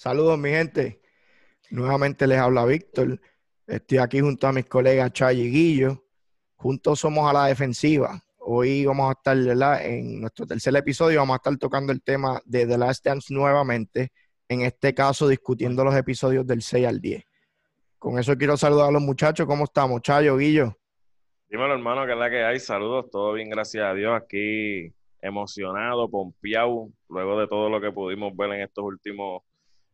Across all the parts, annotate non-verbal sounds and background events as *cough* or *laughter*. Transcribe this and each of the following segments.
Saludos, mi gente. Nuevamente les habla Víctor. Estoy aquí junto a mis colegas Chay y Guillo. Juntos somos a la defensiva. Hoy vamos a estar. En nuestro tercer episodio vamos a estar tocando el tema de The Last Dance nuevamente. En este caso, discutiendo los episodios del 6 al 10. Con eso quiero saludar a los muchachos. ¿Cómo estamos? Chayo, Guillo. Dímelo, hermano, que es la que hay. Saludos, todo bien, gracias a Dios. Aquí emocionado, pompeado, luego de todo lo que pudimos ver en estos últimos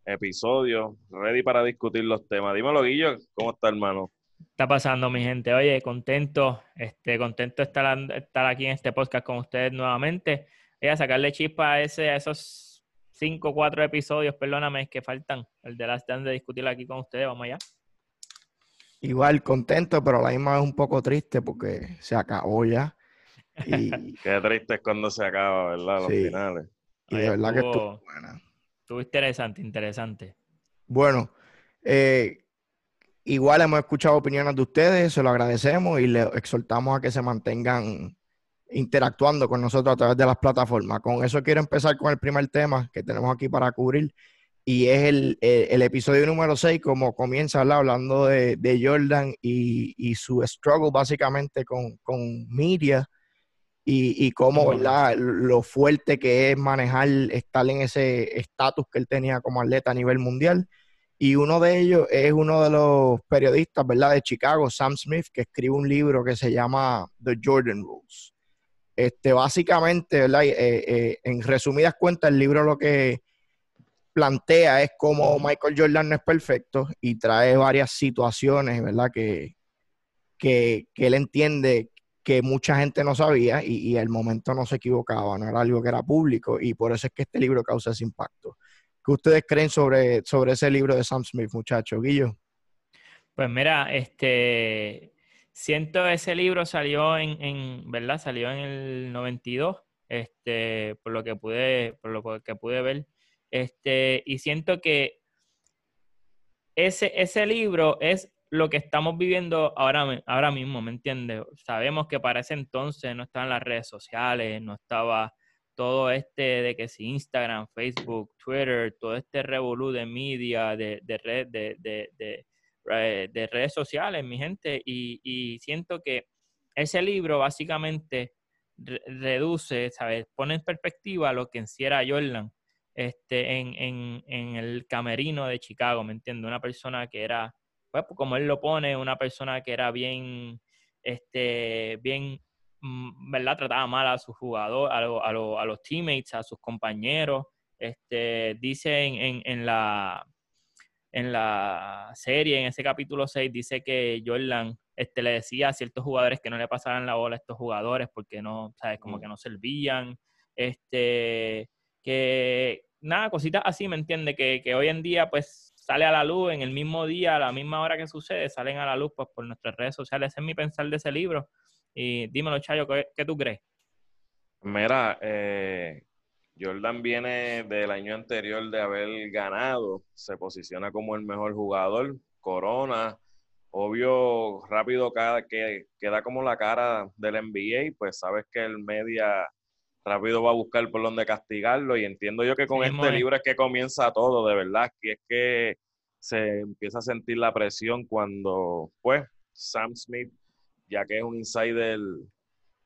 episodios. Ready para discutir los temas. Dímelo, Guillo, ¿cómo está, hermano? está pasando, mi gente? Oye, contento, este, contento de estar, estar aquí en este podcast con ustedes nuevamente. Voy a sacarle chispa a, ese, a esos cinco o cuatro episodios, perdóname, que faltan. El de las de discutir aquí con ustedes. Vamos allá. Igual contento, pero la misma es un poco triste porque se acabó ya. Y... *laughs* Qué triste es cuando se acaba, ¿verdad? Los finales. Y de verdad que estuvo buena. Estuvo interesante, interesante. Bueno, eh, igual hemos escuchado opiniones de ustedes, se lo agradecemos y les exhortamos a que se mantengan interactuando con nosotros a través de las plataformas. Con eso quiero empezar con el primer tema que tenemos aquí para cubrir y es el, episodio número 6, como comienza hablando de, Jordan y, su struggle básicamente con, con media y, y cómo, ¿verdad? Lo fuerte que es manejar, estar en ese estatus que él tenía como atleta a nivel mundial. Y uno de ellos es uno de los periodistas, ¿verdad? De Chicago, Sam Smith, que escribe un libro que se llama The Jordan Rules. Este, básicamente, ¿verdad? Eh, eh, en resumidas cuentas, el libro lo que plantea es cómo Michael Jordan no es perfecto y trae varias situaciones, ¿verdad? Que, que, él entiende que mucha gente no sabía y, y el momento no se equivocaba, no era algo que era público y por eso es que este libro causa ese impacto. ¿Qué ustedes creen sobre, sobre ese libro de Sam Smith, muchachos? Guillo. Pues mira, este, siento ese libro salió en, en, ¿verdad? Salió en el 92, este, por lo que pude, por lo que pude ver. Este, y siento que ese, ese libro es lo que estamos viviendo ahora, ahora mismo, ¿me entiendes? Sabemos que para ese entonces no estaban las redes sociales, no estaba todo este de que si Instagram, Facebook, Twitter, todo este revolú de media, de, de, red, de, eh, de, redes sociales, mi gente, y, siento que ese libro básicamente reduce, ¿sabes? Pone en perspectiva lo que en sí era Jordan este, en, en, en, el camerino de Chicago, ¿me entiendes? Una persona que era, pues como él lo pone, una persona que era bien, este, bien, mm, ¿verdad? Trataba mal a sus jugadores, a, a, a, los teammates, a sus compañeros. Este, dice en, en, la, en la serie, en ese capítulo 6, dice que Jordan este, le decía a ciertos jugadores que no le pasaran la bola a estos jugadores porque no, ¿sabes? Como mm. que no servían. Este, que, nada, cositas así, ¿me entiende? Que, que, hoy en día, pues, sale a la luz en el mismo día, a la misma hora que sucede, salen a la luz, pues, por nuestras redes sociales. Ese es mi pensar de ese libro. Y dímelo, Chayo, ¿qué, qué tú crees? Mira, eh, Jordan viene del año anterior de haber ganado, se posiciona como el mejor jugador, Corona, obvio, rápido cada, que queda como la cara del NBA, pues sabes que el media rápido va a buscar por donde castigarlo y entiendo yo que con este libro es que comienza todo, de verdad, que es que se empieza a sentir la presión cuando, pues, Sam Smith, ya que es un insider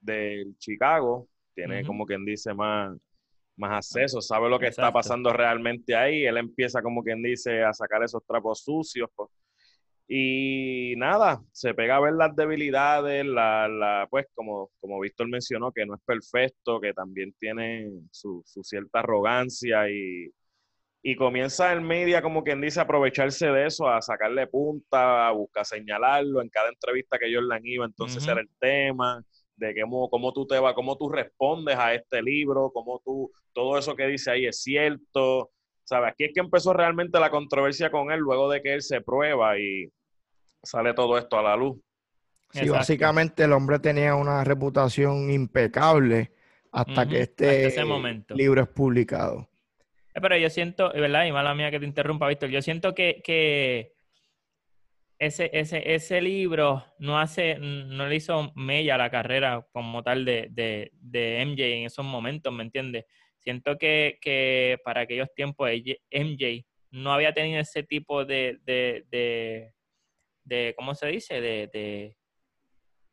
del, Chicago, tiene como quien dice más, más acceso, sabe lo que está pasando realmente ahí, él empieza como quien dice a sacar esos trapos sucios, pues, y nada, se pega a ver las debilidades, la, la, pues como, como Víctor mencionó, que no es perfecto, que también tiene su, su cierta arrogancia y, y, comienza el media, como quien dice, a aprovecharse de eso, a sacarle punta, a buscar señalarlo en cada entrevista que Jordan iba, entonces era el tema de cómo, cómo tú te vas, cómo tú respondes a este libro, cómo tú, todo eso que dice ahí es cierto, ¿sabes? Aquí es que empezó realmente la controversia con él luego de que él se prueba y sale todo esto a la luz. Sí, básicamente el hombre tenía una reputación impecable hasta que este libro es publicado. Eh, pero yo siento, ¿verdad? Y mala mía que te interrumpa, Víctor. Yo siento que, que ese, ese, ese libro no hace, no le hizo mella a la carrera como tal de, de, de MJ en esos momentos, ¿me entiendes? Siento que, que, para aquellos tiempos MJ no había tenido ese tipo de, de, de, ¿cómo se dice? De, de,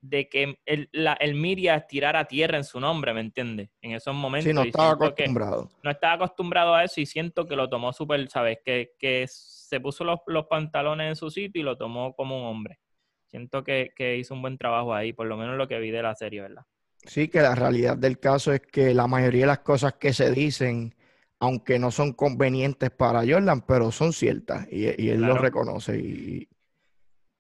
de que el, la, el Miria tirara tierra en su nombre, ¿me entiendes? En esos momentos. Sí, no estaba acostumbrado. No estaba acostumbrado a eso y siento que lo tomó súper, ¿sabes? Que, que se puso los, los, pantalones en su sitio y lo tomó como un hombre. Siento que, que hizo un buen trabajo ahí, por lo menos lo que vi de la serie, ¿verdad? Sí, que la realidad del caso es que la mayoría de las cosas que se dicen, aunque no son convenientes para Jordan, pero son ciertas y, y él claro. lo reconoce. Y,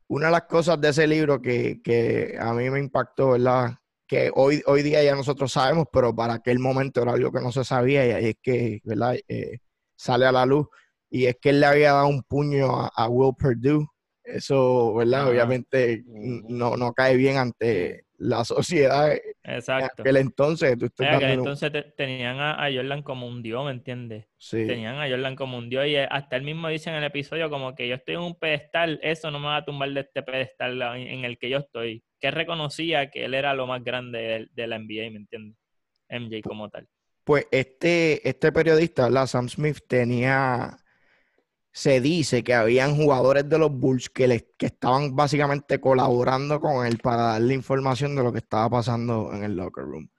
una de las cosas de ese libro que, que, a mí me impactó, ¿verdad? Que hoy, hoy día ya nosotros sabemos, pero para aquel momento era algo que no se sabía y es que, ¿verdad? Eh, sale a la luz y es que él le había dado un puño a, a Will Perdue. Eso, ¿verdad? Obviamente no, no cae bien ante la sociedad Exacto. en aquel entonces. Tú en aquel entonces te, tenían a, a, Jordan como un dios, ¿me entiendes? Sí. Tenían a Jordan como un dios y hasta él mismo dice en el episodio como que yo estoy en un pedestal, eso no me va a tumbar de este pedestal en el que yo estoy. Que reconocía que él era lo más grande de, de la NBA, ¿me entiendes? MJ como tal. Pues este, este periodista, la Sam Smith, tenía se dice que habían jugadores de los Bulls que, le, que estaban básicamente colaborando con él para darle información de lo que estaba pasando en el locker room.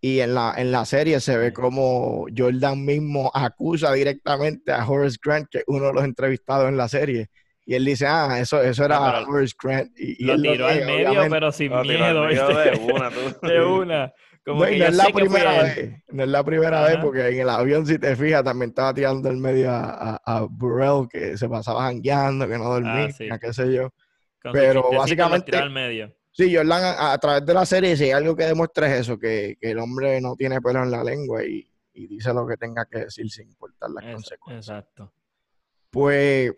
Y en la, en la serie se ve como Jordan mismo acusa directamente a Horace Grant, que es uno de los entrevistados en la serie. Y él dice, ah, eso, eso era ah, Horace Grant. Y, y lo tiró al medio, obviamente. pero sin Lo tiró al miedo. medio ¿viste? de una, tú. *laughs* De una. Como No, que es la primera vez, no es la primera vez, porque en el avión, si te fijas, también estaba tirando el medio a, a, a Burrell, que se pasaba jangueando, que no dormía, Ah, sí. qué sé yo. Con pero básicamente- tiró al medio. Sí, Jordan, a, a través de la serie, si hay algo que demuestra es eso, que, que el hombre no tiene pelo en la lengua y, y dice lo que tenga que decir sin importar las consecuencias. Exacto. Pues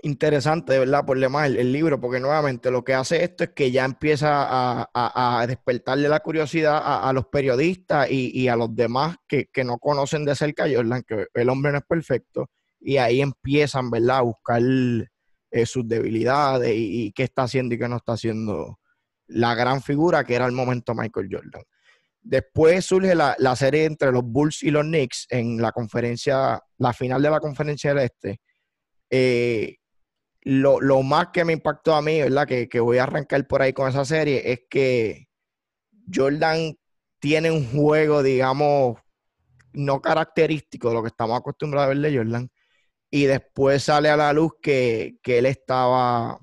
interesante, de verdad, por demás el, el libro, porque nuevamente lo que hace esto es que ya empieza a, despertarle la curiosidad a, los periodistas y, a los demás que, no conocen de cerca a Jordan, que el hombre no es perfecto, y ahí empiezan, ¿verdad?, a buscar eh, sus debilidades y, qué está haciendo y qué no está haciendo la gran figura que era el momento Michael Jordan. Después surge la, la serie entre los Bulls y los Knicks en la conferencia, la final de la conferencia del Este. Eh, lo, lo más que me impactó a mí, ¿verdad? Que, que voy a arrancar por ahí con esa serie, es que Jordan tiene un juego, digamos, no característico de lo que estamos acostumbrados a ver de Jordan. Y después sale a la luz que, que él estaba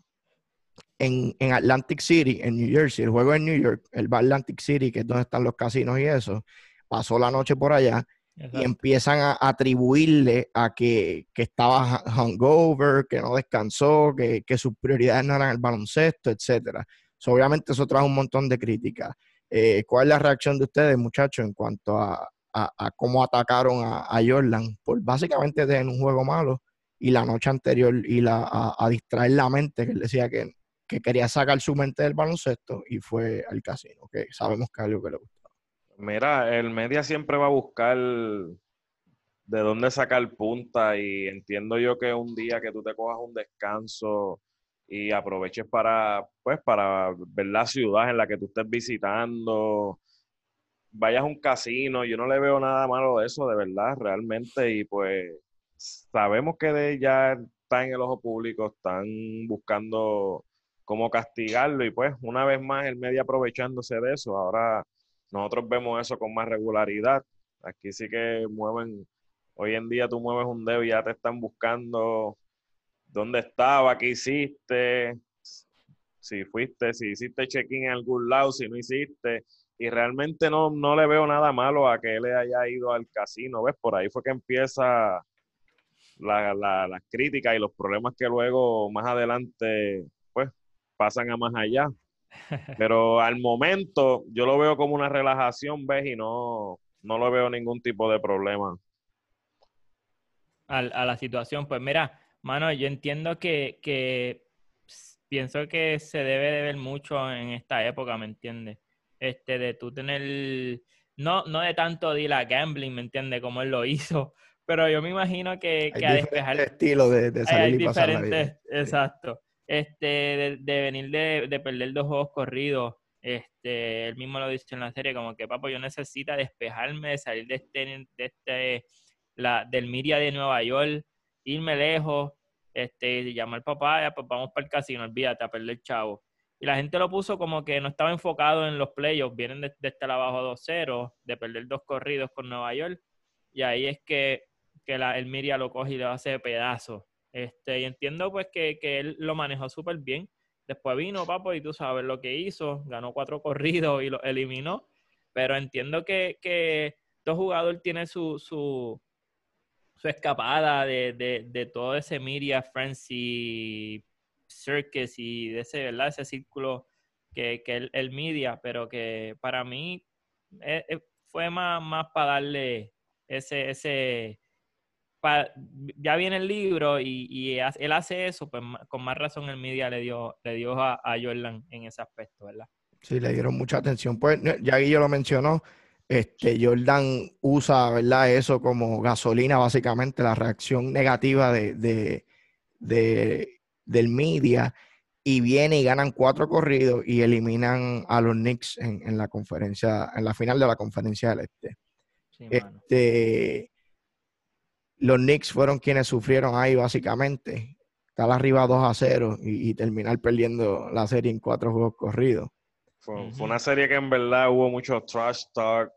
en, en Atlantic City, en New Jersey. El juego en New York, él va Atlantic City, que es donde están los casinos y eso. Pasó la noche por allá y empiezan a atribuirle a que, que estaba hungover, que no descansó, que, que sus prioridades no eran el baloncesto, etcétera. Obviamente eso trajo un montón de críticas. Eh, ¿Cuál es la reacción de ustedes, muchachos, en cuanto a, a- cómo atacaron a, a Jordan por básicamente tener un juego malo y la noche anterior y la, a, a distraer la mente, que él decía que, que quería sacar su mente del baloncesto y fue al casino, que sabemos que es algo que le gusta. Mira, el media siempre va a buscar de dónde sacar punta y entiendo yo que un día que tú te cojas un descanso y aproveches para, pues, para ver la ciudad en la que tú estés visitando, vayas a un casino, yo no le veo nada malo de eso, de verdad, realmente, y pues sabemos que de ya está en el ojo público, están buscando cómo castigarlo y pues una vez más el media aprovechándose de eso, ahora nosotros vemos eso con más regularidad. Aquí sí que mueven, hoy en día tú mueves un dedo y ya te están buscando dónde estaba, qué hiciste, si fuiste, si hiciste check-in en algún lado, si no hiciste. Y realmente no, no le veo nada malo a que él haya ido al casino, ¿ves? Por ahí fue que empieza la, la, las críticas y los problemas que luego más adelante, pues, pasan a más allá. Pero al momento yo lo veo como una relajación, ¿ves? Y no, no lo veo ningún tipo de problema. al- a la situación. Pues mira, mano, yo entiendo que, pienso que se debe de ver mucho en esta época, ¿me entiendes? Este, de tú tener, no, no de tanto de ir a gambling, ¿me entiendes? Como él lo *laughs* hizo, pero yo me imagino que, Hay que a despejar, estilos de, de salir hay y pasar la vida. diferentes, exacto. Este, de, de venir de, de perder dos juegos corridos, este, él mismo lo dice en la serie, como que, papo, yo necesito despejarme, salir de este, de este, la, del Miria de Nueva York irme lejos, este, llamar al papá, ya, pues vamos para el casino, olvídate, a perder el chavo. Y la gente lo puso como que no estaba enfocado en los playoffs, vienen de, de estar abajo 2-0, de perder dos corridos con Nueva York, y ahí es que, que la, el Miria lo coge y le hace pedazos. Este, y entiendo pues que, que él lo manejó súper bien. Después vino, papo, y tú sabes lo que hizo, ganó cuatro *laughs* corridos y lo eliminó. Pero entiendo que, que todo jugador tiene su, su, su escapada de, de, de, todo ese media frenzy circus y de ese. Ese círculo que, que el, el, media, pero que para mí eh, eh, fue más, más para darle ese, ese, pa, ya viene el libro y, y, él hace eso, pues con más razón el media le dio, le dio a, a Jordan en ese aspecto, ¿verdad? Sí, le dieron mucha atención. Pues ya Guillo lo mencionó, este, Jordan usa, ¿verdad? Eso como gasolina, básicamente, la reacción negativa de, de, de, del media, y viene y ganan cuatro corridos y eliminan a los Knicks en, en la conferencia, en la final de la conferencia del Este. Sí, este los Knicks fueron quienes sufrieron ahí, básicamente. Estar arriba 2 a 0 y, y terminar perdiendo la serie en cuatro juegos corridos. Fue, fue, una serie que en verdad hubo mucho trash talk.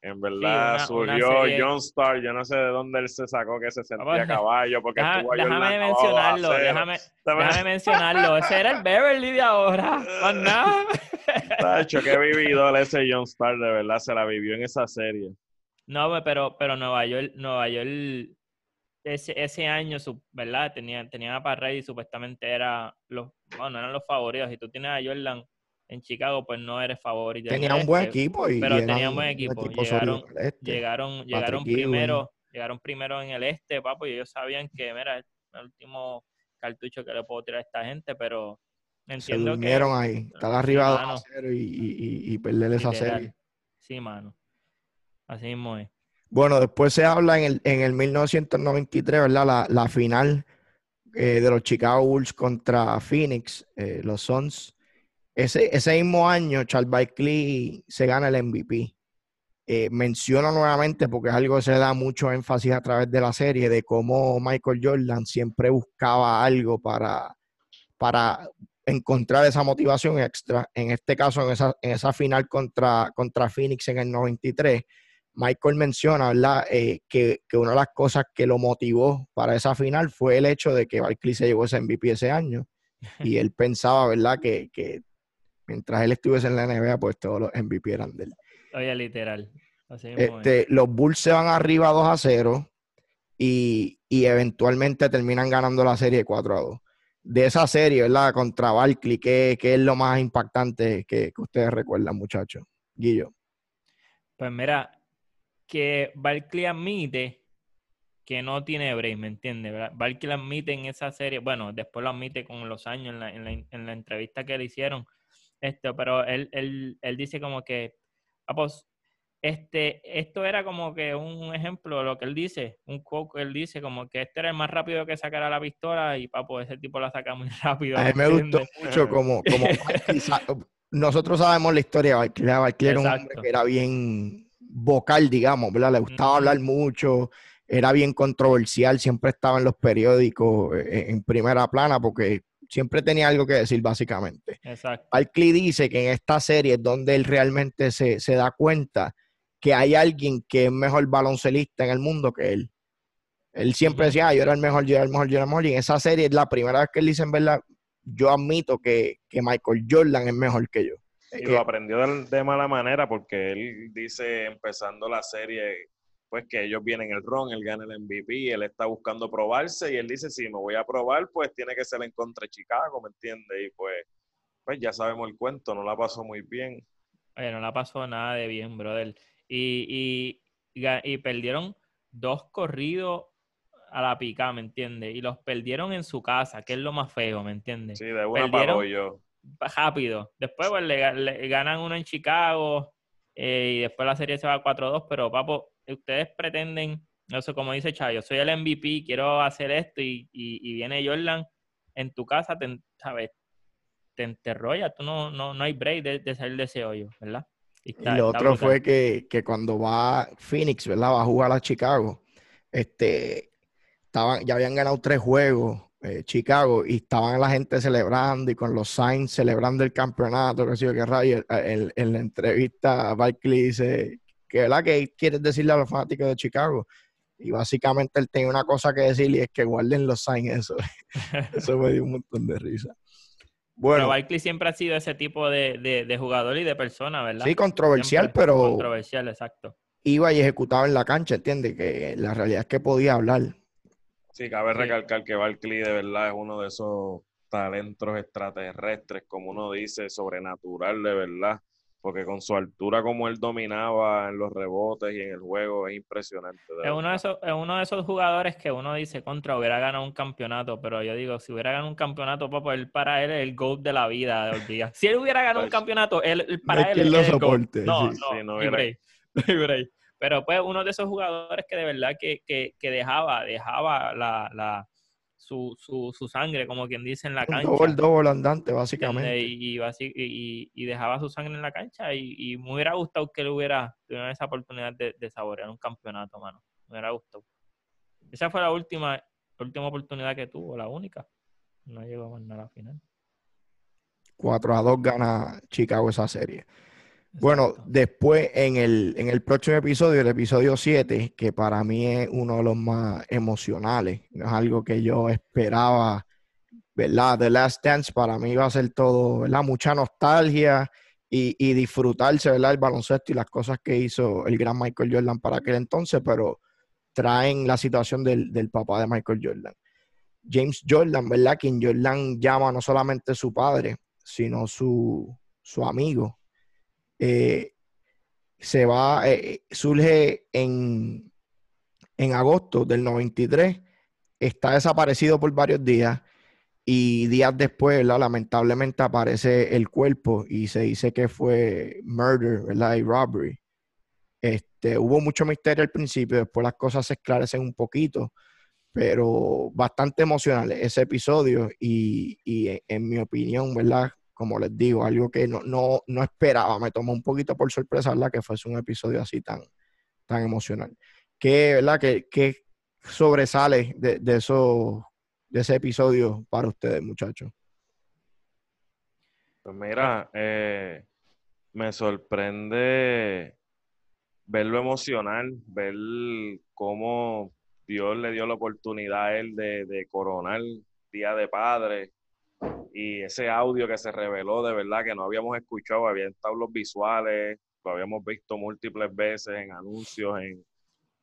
En verdad sí, una, surgió una serie... John Star, yo no sé de dónde él se sacó que se sentía a caballo. Porque Deja, déjame mencionarlo, déjame, déjame, mencionarlo. Ese era el Beverly de ahora. Más nada. *laughs* Tacho, qué vividor ese John Star, de verdad, se la vivió en esa serie. No, pero, pero Nueva York, Nueva York ese, ese año, ¿verdad? Tenía, tenía a Parrey y supuestamente era los, bueno, eran los favoritos. Si tú tienes a Jordan en Chicago, pues no eres favorito. Tenía un buen equipo. Y pero tenía un buen equipo. Llegaron, este. llegaron, llegaron primero, llegaron primero en el este, papo, y ellos sabían que, mira, es el último cartucho que le puedo tirar a esta gente, pero entiendo Se durmieron que, ahí. Estar arriba sí, 2 a 0 y, y, y perder esa serie. Sí, mano. Así mismo es. Bueno, después se habla en el, en el 1993, ¿verdad? La, la final eh, de los Chicago Bulls contra Phoenix, eh, los Suns. Ese, ese, mismo año, Charles Barkley se gana el MVP. Eh, menciono nuevamente, porque es algo que se da mucho énfasis a través de la serie, de cómo Michael Jordan siempre buscaba algo para, para encontrar esa motivación extra. En este caso, en esa, en esa final contra, contra Phoenix en el 93 Michael menciona, ¿verdad? Eh, que, que, una de las cosas que lo motivó para esa final fue el hecho de que Barkley se llevó ese MVP ese año. *laughs* Y él pensaba, ¿verdad? Que, que mientras él estuviese en la NBA, pues todos los MVP eran de él. Oye, literal. Este, los Bulls se van arriba 2 a 0 y, y, eventualmente terminan ganando la serie 4 a 2. De esa serie, ¿verdad? Contra Barkley, ¿qué, qué es lo más impactante que, que ustedes recuerdan, muchachos? Guillo. Pues mira, que Barkley admite que no tiene break, ¿me entiendes? Barkley admite en esa serie, bueno, después lo admite con los años en la, en la, en la entrevista que le hicieron, esto, pero él, él, él dice como que, ah, pues, este, esto era como que un ejemplo de lo que él dice, un quote que él dice, como que este era el más rápido que sacara la pistola y papo, ese tipo la saca muy *laughs* rápido. A mí me gustó mucho como, como *laughs* nosotros sabemos la historia de Barkley, Barkley era un hombre que era bien vocal, digamos, ¿verdad? Le gustaba hablar mucho, era bien controversial, siempre estaba en los periódicos eh, en primera plana porque siempre tenía algo que decir, básicamente. Exacto. Barkley dice que en esta serie es donde él realmente se, se da cuenta que hay alguien que es mejor baloncelista en el mundo que él. Él siempre decía, ah, yo era el mejor, yo era el mejor, yo era el mejor. Y en esa serie es la primera vez que él dice, en verdad, yo admito que, que Michael Jordan es mejor que yo. Y lo aprendió de, de, mala manera porque él dice, empezando la serie, pues que ellos vienen el ron, él gana el MVP, él está buscando probarse y él dice, si me voy a probar, pues tiene que ser en contra de Chicago, ¿me entiendes? Y pues, pues ya sabemos el cuento, no la pasó muy bien. Oye, no la pasó nada de bien, brother. Y, y, y perdieron dos corridos a la pica, ¿me entiendes? Y los perdieron en su casa, que es lo más feo, ¿me entiendes? Sí, de una perdieron, yo rápido. Después pues, le, le, ganan uno en Chicago eh, y después la serie se va a 4-2, pero papo, ustedes pretenden, no sé, como dice Chayo, soy el MVP, quiero hacer esto y, y, y viene Jordan en tu casa, te, ¿sabes? Te enterró ya, tú no, no, no hay break de, de salir de ese hoyo, ¿verdad? Y, está, y lo otro fue que, que, cuando va Phoenix, ¿verdad? Va a jugar a Chicago, este, estaban, ya habían ganado tres juegos eh, Chicago y estaban la gente celebrando y con los signs celebrando el campeonato, que sé yo, que rayo, en, la entrevista Barkley dice, que verdad que quieres decirle a los fanáticos de Chicago? Y básicamente él tenía una cosa que decir y es que guarden los signs eso. *laughs* eso me dio un montón de risa. Bueno, pero Barkley siempre ha sido ese tipo de, de, jugador y de persona, ¿verdad? Sí, controversial, pero... Controversial, exacto. Iba y ejecutaba en la cancha, ¿entiendes? Que la realidad es que podía hablar. Sí, cabe recalcar que Barkley de verdad es uno de esos talentos extraterrestres, como uno dice, sobrenatural de verdad, porque con su altura como él dominaba en los rebotes y en el juego es impresionante. Es uno, de esos, es uno de esos jugadores que uno dice contra hubiera ganado un campeonato, pero yo digo, si hubiera ganado un campeonato, papá, él para él es el GOAT de la vida de día. Si él hubiera ganado un pues, campeonato, él, para él es el GOAT. No, no, *laughs* no, Pero pues uno de esos jugadores que de verdad que, dejaba, dejaba la, su, sangre, como quien dice, en la cancha. El doble andante, básicamente. Y, y, dejaba su sangre en la cancha y, me hubiera gustado que él hubiera tenido esa oportunidad de, saborear un campeonato, mano. Me hubiera gustado. Esa fue la última, última oportunidad que tuvo, la única. No llegó a la final. 4 a 2 gana Chicago esa serie. Bueno, después en el, en el próximo episodio, el episodio 7, que para mí es uno de los más emocionales, no es algo que yo esperaba, ¿verdad? The Last Dance para mí va a ser todo, ¿verdad? Mucha nostalgia y, y disfrutarse, ¿verdad? El baloncesto y las cosas que hizo el gran Michael Jordan para aquel entonces, pero traen la situación del, del papá de Michael Jordan. James Jordan, ¿verdad? Quien Jordan llama no solamente su padre, sino su, su amigo eh, se va, eh, surge en, en agosto del 93, está desaparecido por varios días y días después, lamentablemente aparece el cuerpo y se dice que fue murder, ¿verdad? Y robbery. Este, hubo mucho misterio al principio, después las cosas se esclarecen un poquito, pero bastante emocional ese episodio y, y en mi opinión, ¿verdad? Como les digo, algo que no, no, no esperaba, me tomó un poquito por sorpresa, ¿verdad? Que fuese un episodio así tan, tan emocional. ¿Qué, ¿verdad? ¿Qué, sobresale de, de, eso, de ese episodio para ustedes, muchachos? Pues mira, eh, me sorprende verlo emocional, ver cómo Dios le dio la oportunidad a él de, de coronar Día de Padre y ese audio que se reveló de verdad que no habíamos escuchado, había estado los visuales, lo habíamos visto múltiples veces en anuncios, en,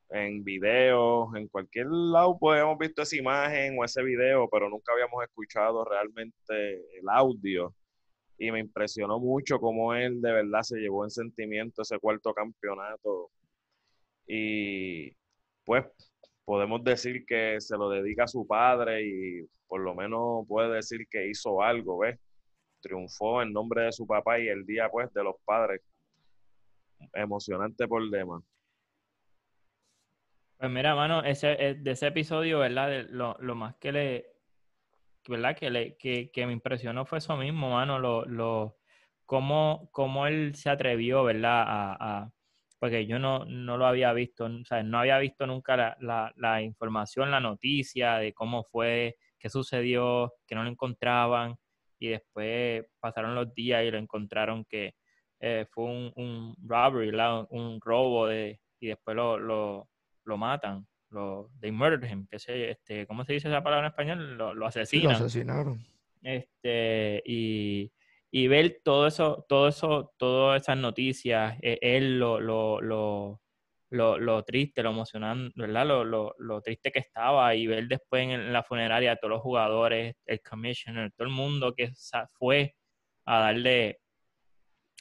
en videos, en cualquier lado pues habíamos visto esa imagen o ese video, pero nunca habíamos escuchado realmente el audio. Y me impresionó mucho cómo él de verdad se llevó en sentimiento ese cuarto campeonato. Y pues podemos decir que se lo dedica a su padre y por lo menos puede decir que hizo algo, ¿ves? Triunfó en nombre de su papá y el día, pues, de los padres. Emocionante por demás. Pues mira, mano, ese, eh, de ese episodio, ¿verdad? Lo, lo más que le, ¿verdad? Que, le, que, que, me impresionó fue eso mismo, mano, lo, lo, cómo, cómo él se atrevió, ¿verdad? A, porque yo no, no lo había visto, o sea, no había visto nunca la, la, la, información, la noticia de cómo fue, qué sucedió, que no lo encontraban y después pasaron los días y lo encontraron que eh, fue un, un robbery, un robo de, y después lo, lo, lo matan. Lo, they murdered him, que se, este, ¿cómo se dice esa palabra en español? Lo, lo asesinan. lo asesinaron. Este, y, y ver todo eso, todo eso, todas esas noticias, e, él lo, lo, lo, lo, triste, lo emocionante, ¿verdad? Lo, lo, triste que estaba y ver después en la funeraria a todos los jugadores, el commissioner, todo el mundo que fue a darle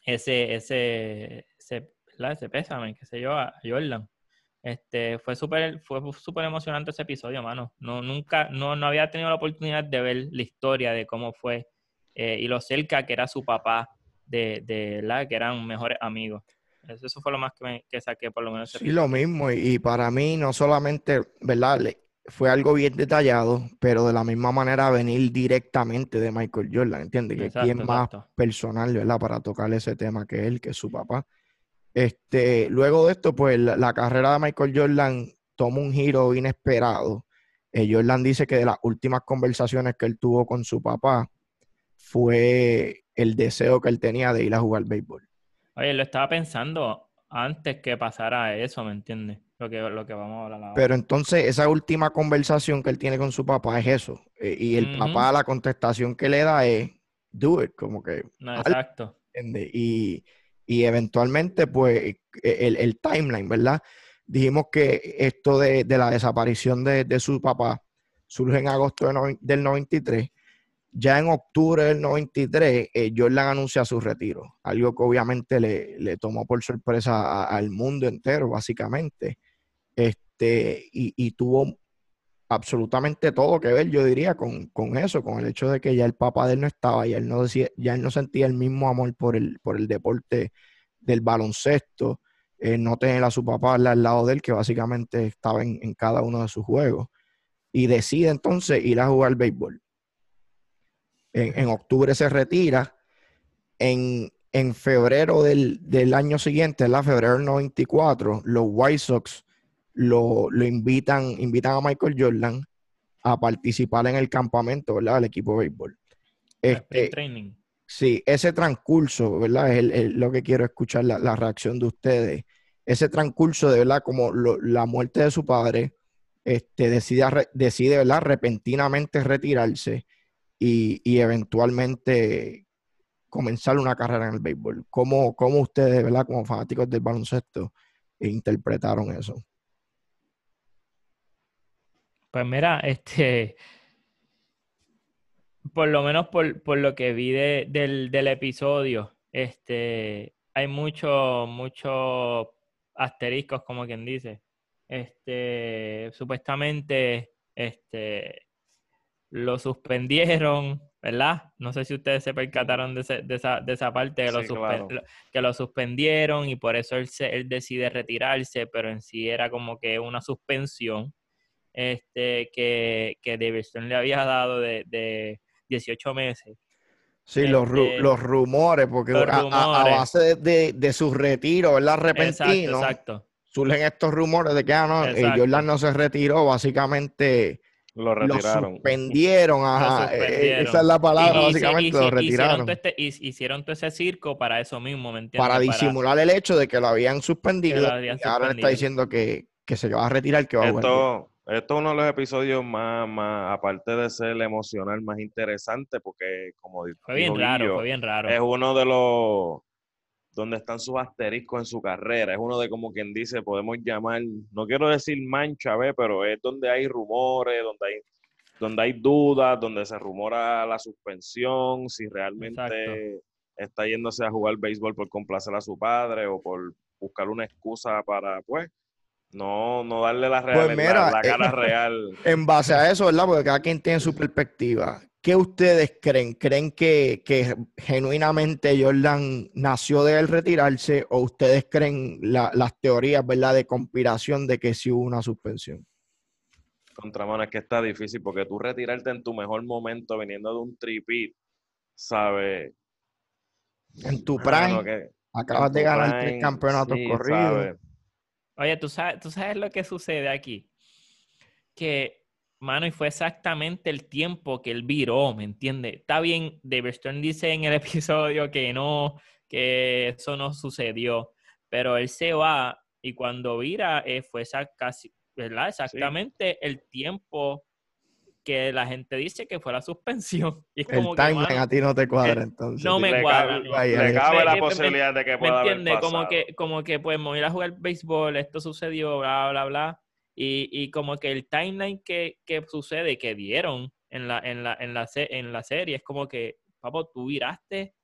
ese, ese, ese, ese pésame, qué sé yo, a Jordan. Este, fue súper fue super emocionante ese episodio, mano. No, nunca, no, no había tenido la oportunidad de ver la historia de cómo fue eh, y lo cerca que era su papá, de, de la que eran mejores amigos. Eso fue lo más que, me, que saqué, por lo menos. Sí, lo mismo. Y, para mí, no solamente, ¿verdad? fue algo bien detallado, pero de la misma manera venir directamente de Michael Jordan, ¿entiendes? Que es más personal, ¿verdad? Para tocar ese tema que él, que es su papá. Este, luego de esto, pues la, carrera de Michael Jordan toma un giro inesperado Eh, Jordan dice que de las últimas conversaciones que él tuvo con su papá fue el deseo que él tenía de ir a jugar béisbol. Oye, lo estaba pensando antes que pasara eso, ¿me entiendes? Lo que, lo que vamos a hablar ahora. Pero entonces esa última conversación que él tiene con su papá es eso. Eh, y el papá, la contestación que le da es, do it, como que... No, exacto. Y, y, eventualmente, pues, e, el, el, timeline, ¿verdad? Dijimos que esto de, de la desaparición de, de, su papá surge en agosto del 93 ya en octubre del 93, eh, Jordan anuncia su retiro, algo que obviamente le, tomó por sorpresa al mundo entero, básicamente. Este, y, tuvo absolutamente todo que ver, yo diría, con, eso, con el hecho de que ya el papá de él no estaba, y él no decía, ya él no sentía el mismo amor por el, por el deporte del baloncesto, eh, no tener a su papá al lado de él, que básicamente estaba en, en cada uno de sus juegos, y decide entonces ir a jugar béisbol en, octubre se retira. En, en febrero del, año siguiente, la febrero del 94, los White Sox lo, invitan, invitan a Michael Jordan a participar en el campamento, ¿verdad? Del equipo de béisbol. Este, training. Sí, ese transcurso, ¿verdad? Es lo que quiero escuchar la, reacción de ustedes. Ese transcurso de, ¿verdad? Como la muerte de su padre, este, decide, decide, ¿verdad? Repentinamente retirarse y, eventualmente comenzar una carrera en el béisbol. ¿Cómo, cómo ustedes, ¿verdad? como fanáticos del baloncesto, interpretaron eso? Pues mira, *laughs* este, por lo menos por, lo que vi del, episodio, este, hay muchos mucho asteriscos, como quien dice. Este, supuestamente, este, lo suspendieron, ¿verdad? No sé si ustedes se percataron de, esa, de esa, parte, que, lo que, lo suspendieron y por eso él, él decide retirarse, pero en sí era como que una suspensión este, que, que Davidson le había dado de, de 18 meses. Sí, los, este, los rumores, porque a, base de, su retiro, ¿verdad? Repentino, exacto, surgen estos rumores de que ah, no, eh, Jordan no se retiró, básicamente lo retiraron. suspendieron, *laughs* ajá. Eh, esa es la palabra, básicamente, lo retiraron. Hicieron todo, este, hicieron todo ese circo para eso mismo, ¿me entiendes? Para disimular el hecho de que lo habían suspendido. y ahora está diciendo que, se va a retirar, que va a Esto, esto es uno de los episodios más, más, aparte de ser emocional, más interesante, porque como Fue bien raro, fue bien raro. Es uno de los donde están sus asteriscos en su carrera. Es uno de como quien dice, podemos llamar, no quiero decir mancha, ¿ve? pero es donde hay rumores, donde hay, donde hay dudas, donde se rumora la suspensión, si realmente está yéndose a jugar béisbol por complacer a su padre o por buscar una excusa para, pues, no, no darle la, pues real, la, cara real. *laughs* En base a eso, ¿verdad? Porque cada quien tiene su perspectiva. ¿Qué ustedes creen? ¿Creen que, genuinamente Jordan nació de él retirarse o ustedes creen las teorías ¿verdad? de conspiración de que sí hubo una suspensión? Contramano, es que está difícil porque tú retirarte en tu mejor momento viniendo de un tripit, ¿sabes? En tu prime, acabas de ganar tres campeonatos corridos. Oye, ¿tú sabes, ¿tú sabes lo que sucede aquí? Que Mano, y fue exactamente el tiempo que él viró, ¿me entiendes? Está bien, David Stern dice en el *laughs* episodio que no, que eso no sucedió, pero él se va y cuando vira eh, fue casi, ¿verdad? Exactamente el tiempo que la gente dice que fue la suspensión. *laughs* Y el timing a ti no te cuadra, entonces. No me cuadra. Le, cabe la posibilidad de que pueda ¿Me entiendes? Como que, como que, pues, me voy a jugar béisbol, esto sucedió, bla, bla, bla y, como que el timeline que, sucede, que dieron en la, en, la, en, la, en la serie, es como que, papo, tú viraste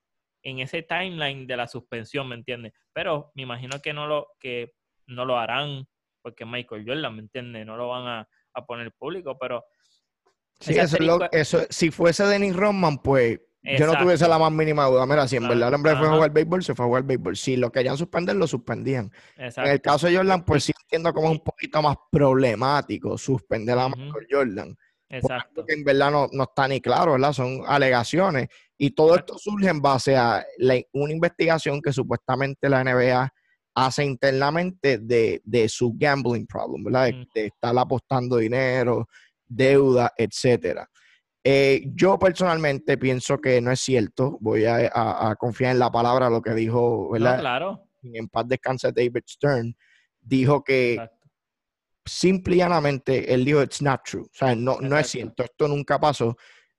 en ese timeline de la suspensión, ¿me entiendes? Pero me imagino que no lo, que no lo harán porque Michael Jordan, ¿me entiendes? No lo van a, poner público, pero... Sí, eso, eso, si fuese Dennis Rodman, pues yo no tuviese la más mínima duda. Mira, si en verdad el hombre fue a jugar béisbol, se fue a jugar béisbol. Si lo querían suspender, lo suspendían. En el caso de Jordan, pues sí entiendo como es un poquito más problemático suspender a Michael Jordan. Exacto. Porque en verdad no, no, está ni claro, ¿verdad? Son alegaciones. Y todo esto surge en base a una investigación que supuestamente la NBA hace internamente de, de su gambling problem, ¿verdad? De, estar apostando dinero deuda, etcétera. Eh, yo personalmente pienso que no es cierto. Voy a, confiar en la palabra, lo que dijo, ¿verdad? claro. En paz descansa David Stern. Dijo que simple y llanamente, él dijo, it's not true. O sea, no, no es cierto. Esto nunca pasó.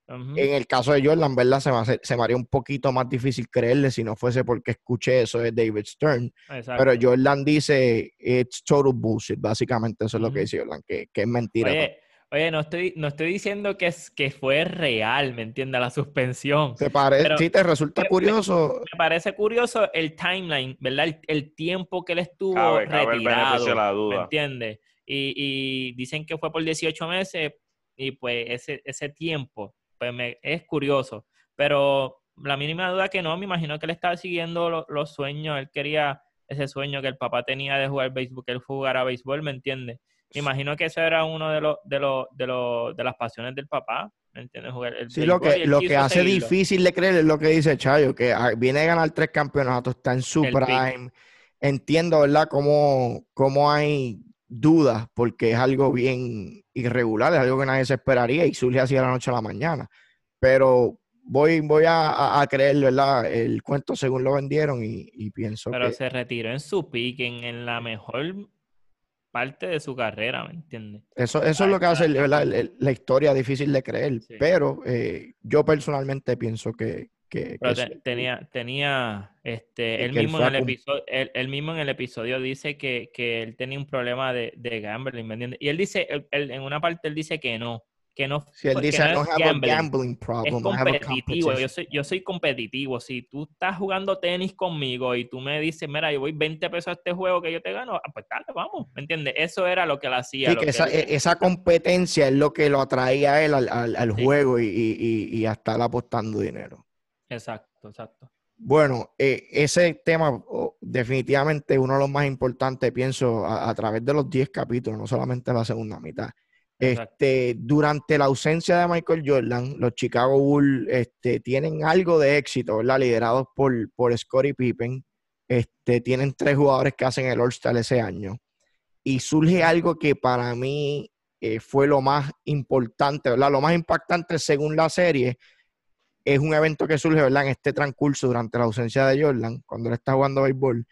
En el caso de Jordan, ¿verdad? Se me, se me haría un poquito más difícil creerle si no fuese porque escuché eso de David Stern. Pero Jordan dice, it's total bullshit, básicamente eso es lo que dice Jordan, que, que es mentira. Oye, no estoy, no estoy diciendo que, es, que fue real, ¿me entiendes? La suspensión. ¿Te parece? ¿Sí te resulta curioso? Me, parece curioso el timeline, ¿verdad? El, tiempo que él estuvo retirado, ¿me entiendes? Y, y, dicen que fue por 18 meses y pues ese, ese tiempo pues me, es curioso. Pero la mínima duda que no, me imagino que él estaba siguiendo los sueños, él quería ese sueño que el papá tenía de jugar béisbol, que él jugara béisbol, ¿me entiendes? Me imagino que eso era uno de los de los de los de las pasiones del papá, ¿me entiendes? Jugar el sí, lo que, lo que hace difícil de creer es lo que dice Chayo, que ah, viene a ganar tres campeonatos, está en su prime. Entiendo, ¿verdad? Cómo, cómo hay dudas, porque es algo bien irregular, es algo que nadie se esperaría y surge así de la noche a la mañana. Pero voy, voy a, a, creer, ¿verdad? El cuento según lo vendieron y, pienso Pero se retiró en su pick, en, la mejor parte de su carrera, ¿me entiendes? Eso, eso es lo que hace la historia difícil de creer. Pero eh, yo personalmente pienso que, tenía, tenía, este, él mismo, en el episodio, él, mismo en el episodio dice que, él tenía un problema de, de gambling, ¿me entiendes? Y él dice, en una parte él dice que no, que no, si él dice, no, es gambling, problem, es competitivo, yo soy, yo soy competitivo, si tú estás jugando tenis conmigo y tú me dices, mira, yo voy 20 pesos a este juego que yo te gano, ah, pues dale, vamos, ¿me entiendes? Eso era lo que él hacía. Sí, que, esa, e, esa, competencia es lo que lo atraía a él al, al, juego y, y, y, a estar apostando dinero. Exacto, exacto. Bueno, eh, ese tema definitivamente uno de los más importantes, pienso, a, través de los 10 capítulos, no solamente la segunda mitad. Este, durante la ausencia de Michael Jordan, los Chicago Bulls este, tienen algo de éxito, ¿verdad? Liderados por, por Scottie Pippen. Este, tienen tres jugadores que hacen el All-Star ese año. Y surge algo que para mí eh, fue lo más importante, ¿verdad? Lo más impactante según la serie, es un evento que surge, ¿verdad? En este transcurso durante la ausencia de Jordan, cuando él está jugando béisbol,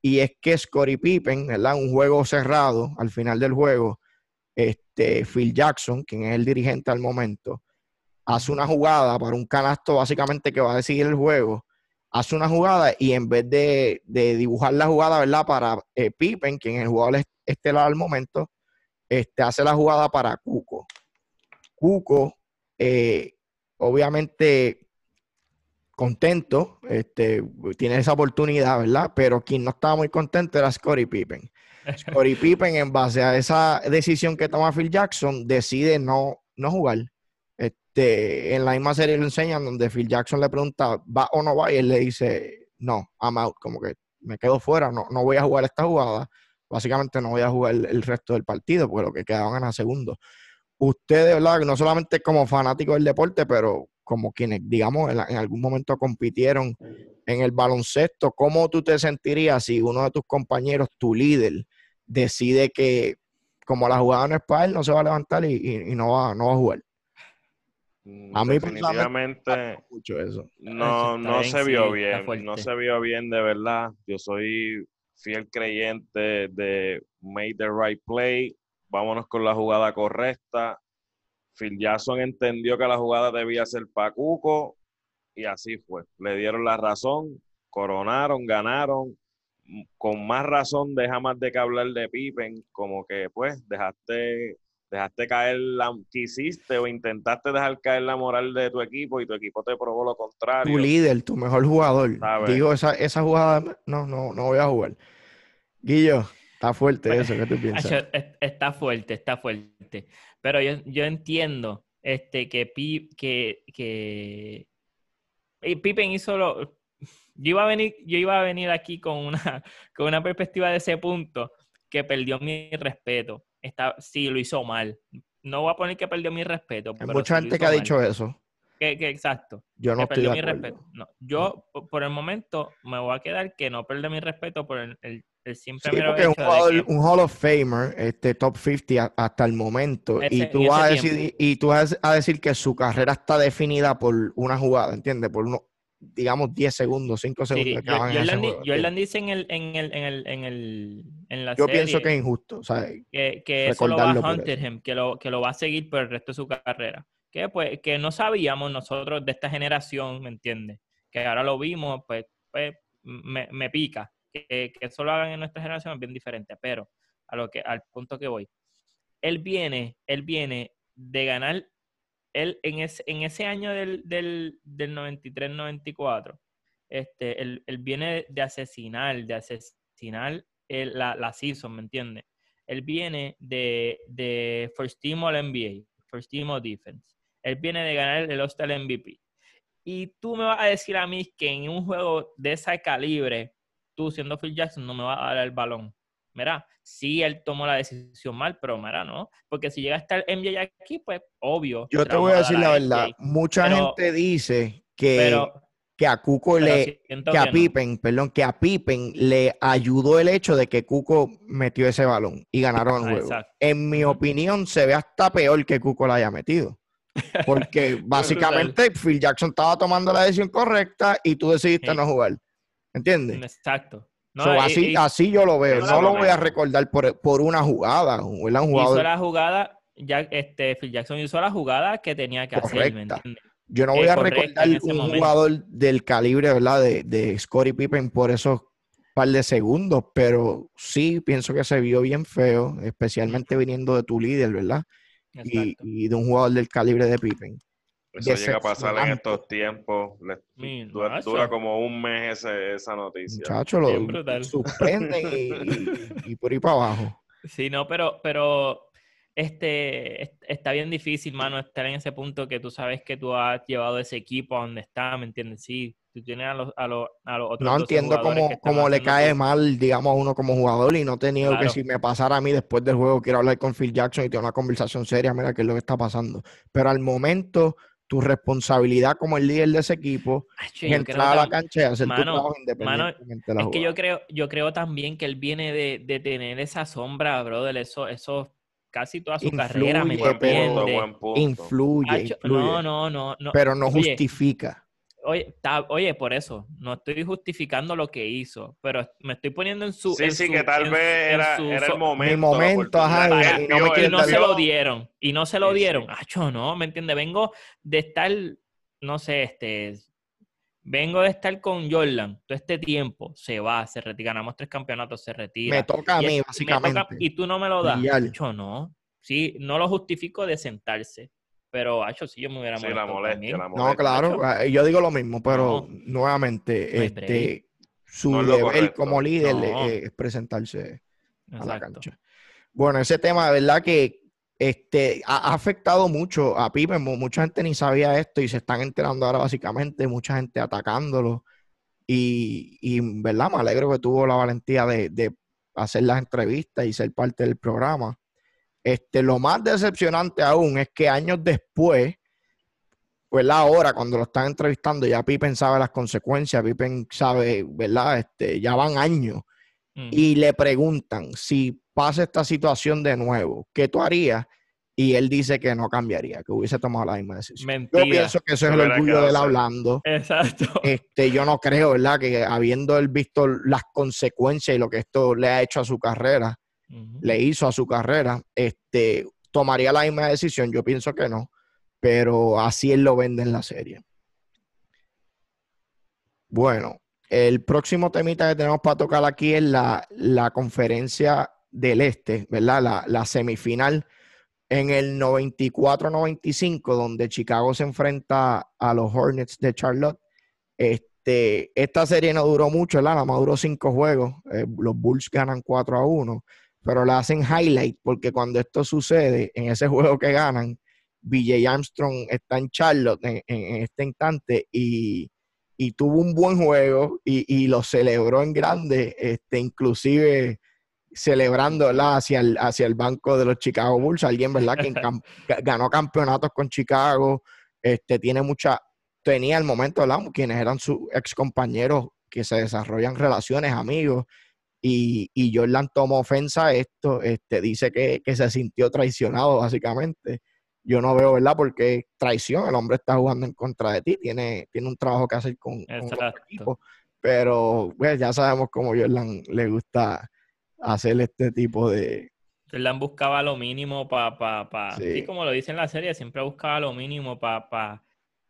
y es que Scottie Pippen, ¿verdad? Un juego cerrado, al final del juego, este, Phil Jackson, quien es el dirigente al momento, hace una jugada para un canasto básicamente que va a decidir el juego, hace una jugada y en vez de, dibujar la jugada, ¿verdad? Para eh, Pippen, quien es el jugador estelar al momento, este, hace la jugada para Cuco. Cuco eh, obviamente contento, este, tiene esa oportunidad, ¿verdad? Pero quien no estaba muy contento era Scottie Pippen. Scottie Pippen, en base a esa decisión que toma Phil Jackson, decide no, no jugar. Este, en la misma serie lo enseñan donde Phil Jackson le pregunta, ¿va o no va? Y él le dice, no, I'm out, como que me quedo fuera, no, no voy a jugar esta jugada. Básicamente no voy a jugar el, resto del partido, porque lo que quedaban era segundo ustedes, ¿verdad? No solamente como fanáticos del deporte, pero como quienes, digamos, en, algún momento compitieron en el baloncesto, ¿cómo tú te sentirías si uno de tus compañeros, tu líder, decide que como la jugada no es para él, no se va a levantar y, no, va, no va a jugar? Mm, a mí definitivamente eso. no, no se vio bien, no se vio bien de verdad. Yo soy fiel creyente de made the right play, vámonos con la jugada correcta. Phil Jackson entendió que la jugada debía ser Pacuco y así fue. Le dieron la razón, coronaron, ganaron. Con más razón deja más de que hablar de Pippen, como que pues dejaste, dejaste caer la, quisiste o intentaste dejar caer la moral de tu equipo y tu equipo te probó lo contrario. Tu líder, tu mejor jugador. Digo, esa, esa jugada, no, no, no voy a jugar. Guillo, Está fuerte eso, ¿qué tú *laughs* piensas? Está fuerte, está fuerte. Pero yo, yo entiendo este, que, que, que Pippen hizo lo... Yo iba, a venir, yo iba a venir aquí con una, *laughs* con una perspectiva de ese punto que perdió mi respeto. Está, sí, lo hizo mal. No voy a poner que perdió mi respeto. Hay mucha gente que ha dicho eso. Que, que exacto. Yo no que estoy de perdió mi respeto. No, yo, por- por el momento, me voy a quedar que no pierde mi respeto por el, el, el simple Sí, mero un, hecho de jugador- que- un Hall of Famer, este top 50 a- hasta el momento, y tú vas a decir, y tú vas a decir que su carrera está definida por una jugada, ¿entiendes? Por unos, digamos, 10 segundos, 5 Sí, segundos Yo- Jordan, dice en el, en el, en el, en el, en la Yo serie pienso que es injusto, ¿sabes? que, que eso lo va a hunter him, que lo, que lo va a seguir por el resto de su carrera. Que pues, que no sabíamos nosotros de esta generación, ¿me entiendes? Que ahora lo vimos, pues, pues me, me pica. Que, que eso lo hagan en nuestra generación es bien diferente, pero a lo que, al punto que voy. Él viene, él viene de ganar, él en ese, en ese año del, del, del 93-94, este, él, viene de asesinar, de asesinar el- la, la season, ¿me entiendes? Él viene de, de First Team All NBA, First Team All Defense. Él viene de ganar el All-Star MVP. Y tú me vas a decir a mí que en un juego de ese calibre, tú siendo Phil Jackson, no me vas a dar el balón. Mira, sí, él tomó la decisión mal, pero mira, no. Porque si llega a estar MJ aquí, pues obvio. Yo te voy a decir la MJ. verdad, mucha Pero- gente dice que, Pero, que a Cuco le, que a no. Pippen, perdón, que a Pippen le ayudó el hecho de que Cuco metió ese balón y ganaron el Ah, juego. exacto. En mi opinión, se ve hasta peor que Cuco la haya metido. Porque *laughs* básicamente Phil Jackson estaba tomando la decisión correcta y tú decidiste Sí. no jugar. ¿Entiendes? Exacto. No, So, y- así, y- así yo lo veo. No lo voy a recordar por, por una jugada. ¿verdad? Un hizo la jugada, ya este Phil Jackson hizo la jugada que tenía que hacer, ¿me entiendes? yo no eh, voy a recordar un momento. jugador del calibre ¿verdad? De, de Scottie Pippen por esos par de segundos, pero sí pienso que se vio bien feo, especialmente viniendo de tu líder, ¿verdad? Y de un jugador del calibre de Pippen. Eso llega a pasar en estos tiempos. Le- dura, como un mes ese- esa noticia. Muchachos, lo suspenden y, y- y por ahí para abajo. Sí, no, pero, pero este es- está bien difícil, mano, estar en ese punto que tú sabes que tú has llevado ese equipo a donde está, ¿me entiendes? Sí, tú tienes a los, a los, a los otros No 12 entiendo cómo, cómo le cae mal, digamos, a uno como jugador y no he tenido que si me pasara a mí después del juego, quiero hablar con Phil Jackson y tener una conversación seria, mira qué es lo que está pasando. Pero al momento, tu responsabilidad como el líder de ese equipo Acho, es entrar a la cancha y hacer tu mano, trabajo mano, independientemente Es que yo creo, yo creo también que él viene de, de tener esa sombra, brother, eso, eso casi toda su carrera, ¿me Influye, Buen pero- punto, entiendes? buen punto. Influye, Acho, influye, no, no, no, no. pero no Oye, justifica. Oye, está- oye, por eso, no estoy justificando lo que hizo, pero me estoy poniendo en su... Sí, en sí, su- que tal en- vez era, su era so- el momento. Mi la momento, ajá, y- no me vio- quiero él y no se lo dieron, y no se lo Sí, sí. dieron. Acho, no, ¿me entiendes? Vengo de estar, no sé, este... Vengo de estar con Jordan todo este tiempo, se va, se retira, ganamos tres campeonatos, se retira. Me toca a Y mí, es- básicamente. toca- y tú no me lo das. Acho, no. Sí, no lo justifico de sentarse, pero, acho, sí, yo me hubiera Sí, la molestia, No, claro, eh, yo digo lo mismo, pero No. nuevamente, No este, su No deber correcto. como líder No. es presentarse a la cancha. Bueno, ese tema, de verdad que este, ha, afectado mucho a Pippen. mu- Mucha gente ni sabía esto y se están enterando ahora básicamente, mucha gente atacándolo. Y, y verdad, me alegro que tuvo la valentía de, de hacer las entrevistas y ser parte del programa. Este, lo más decepcionante aún es que años después, pues ahora cuando lo están entrevistando, ya Pippen sabe las consecuencias, Pippen sabe, ¿verdad? Este, ya van años Mm. y le preguntan si pasa esta situación de nuevo, ¿qué tú harías? Y él dice que no cambiaría, que hubiese tomado la misma decisión. Mentira. Yo pienso que eso es el orgullo de él hablando. Exacto. Este, yo no creo, ¿verdad? Que habiendo él visto las consecuencias y lo que esto le ha hecho a su carrera, Le hizo a su carrera, este, tomaría la misma decisión. Yo pienso que no, pero así él lo vende en la serie. Bueno, el próximo temita que tenemos para tocar aquí es la, la conferencia del Este, ¿verdad? La, la semifinal en el 94-95, donde Chicago se enfrenta a los Hornets de Charlotte. Este, esta serie no duró mucho, ¿verdad? Nada más duró cinco juegos. Eh, los Bulls ganan 4 a 1, pero le hacen highlight porque cuando esto sucede, en ese juego que ganan, BJ Armstrong está en Charlotte en, en- en este instante y, y tuvo un buen juego y, y lo celebró en grande, este, inclusive celebrando hacia el, hacia el banco de los Chicago Bulls, alguien ¿verdad? que *laughs* ganó campeonatos con Chicago, este, tiene mucha, tenía el momento, ¿verdad? Quienes eran sus ex compañeros que se desarrollan relaciones, amigos, y, y Jordan tomó ofensa a esto, este, dice que, que se sintió traicionado básicamente yo no veo, ¿verdad? Porque traición, el hombre está jugando en contra de ti, tiene, tiene un trabajo que hacer con, con el equipo. Pero pues, ya sabemos cómo Jordan le gusta hacer este tipo de... Jordan buscaba lo mínimo para, pa, pa, sí. como lo dice en la serie, siempre buscaba lo mínimo para pa,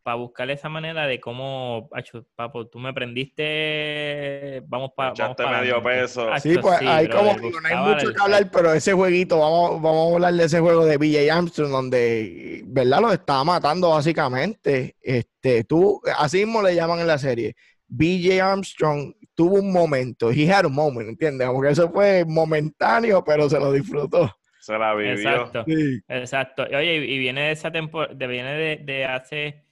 para buscar esa manera de cómo, papo, tú me prendiste, vamos para... Echaste medio peso. sí, pues ahí como no hay mucho que hablar, pero ese jueguito, vamos, vamos a hablar de ese juego de BJ Armstrong, donde, ¿verdad? Lo estaba matando básicamente. Este, tú, así mismo le llaman en la serie. BJ Armstrong tuvo un momento, he had a moment, ¿entiendes? Porque eso fue momentáneo, pero se lo disfrutó. Se la vivió. Exacto. Sí. Exacto. Oye, y viene de esa temporada, viene de, de hace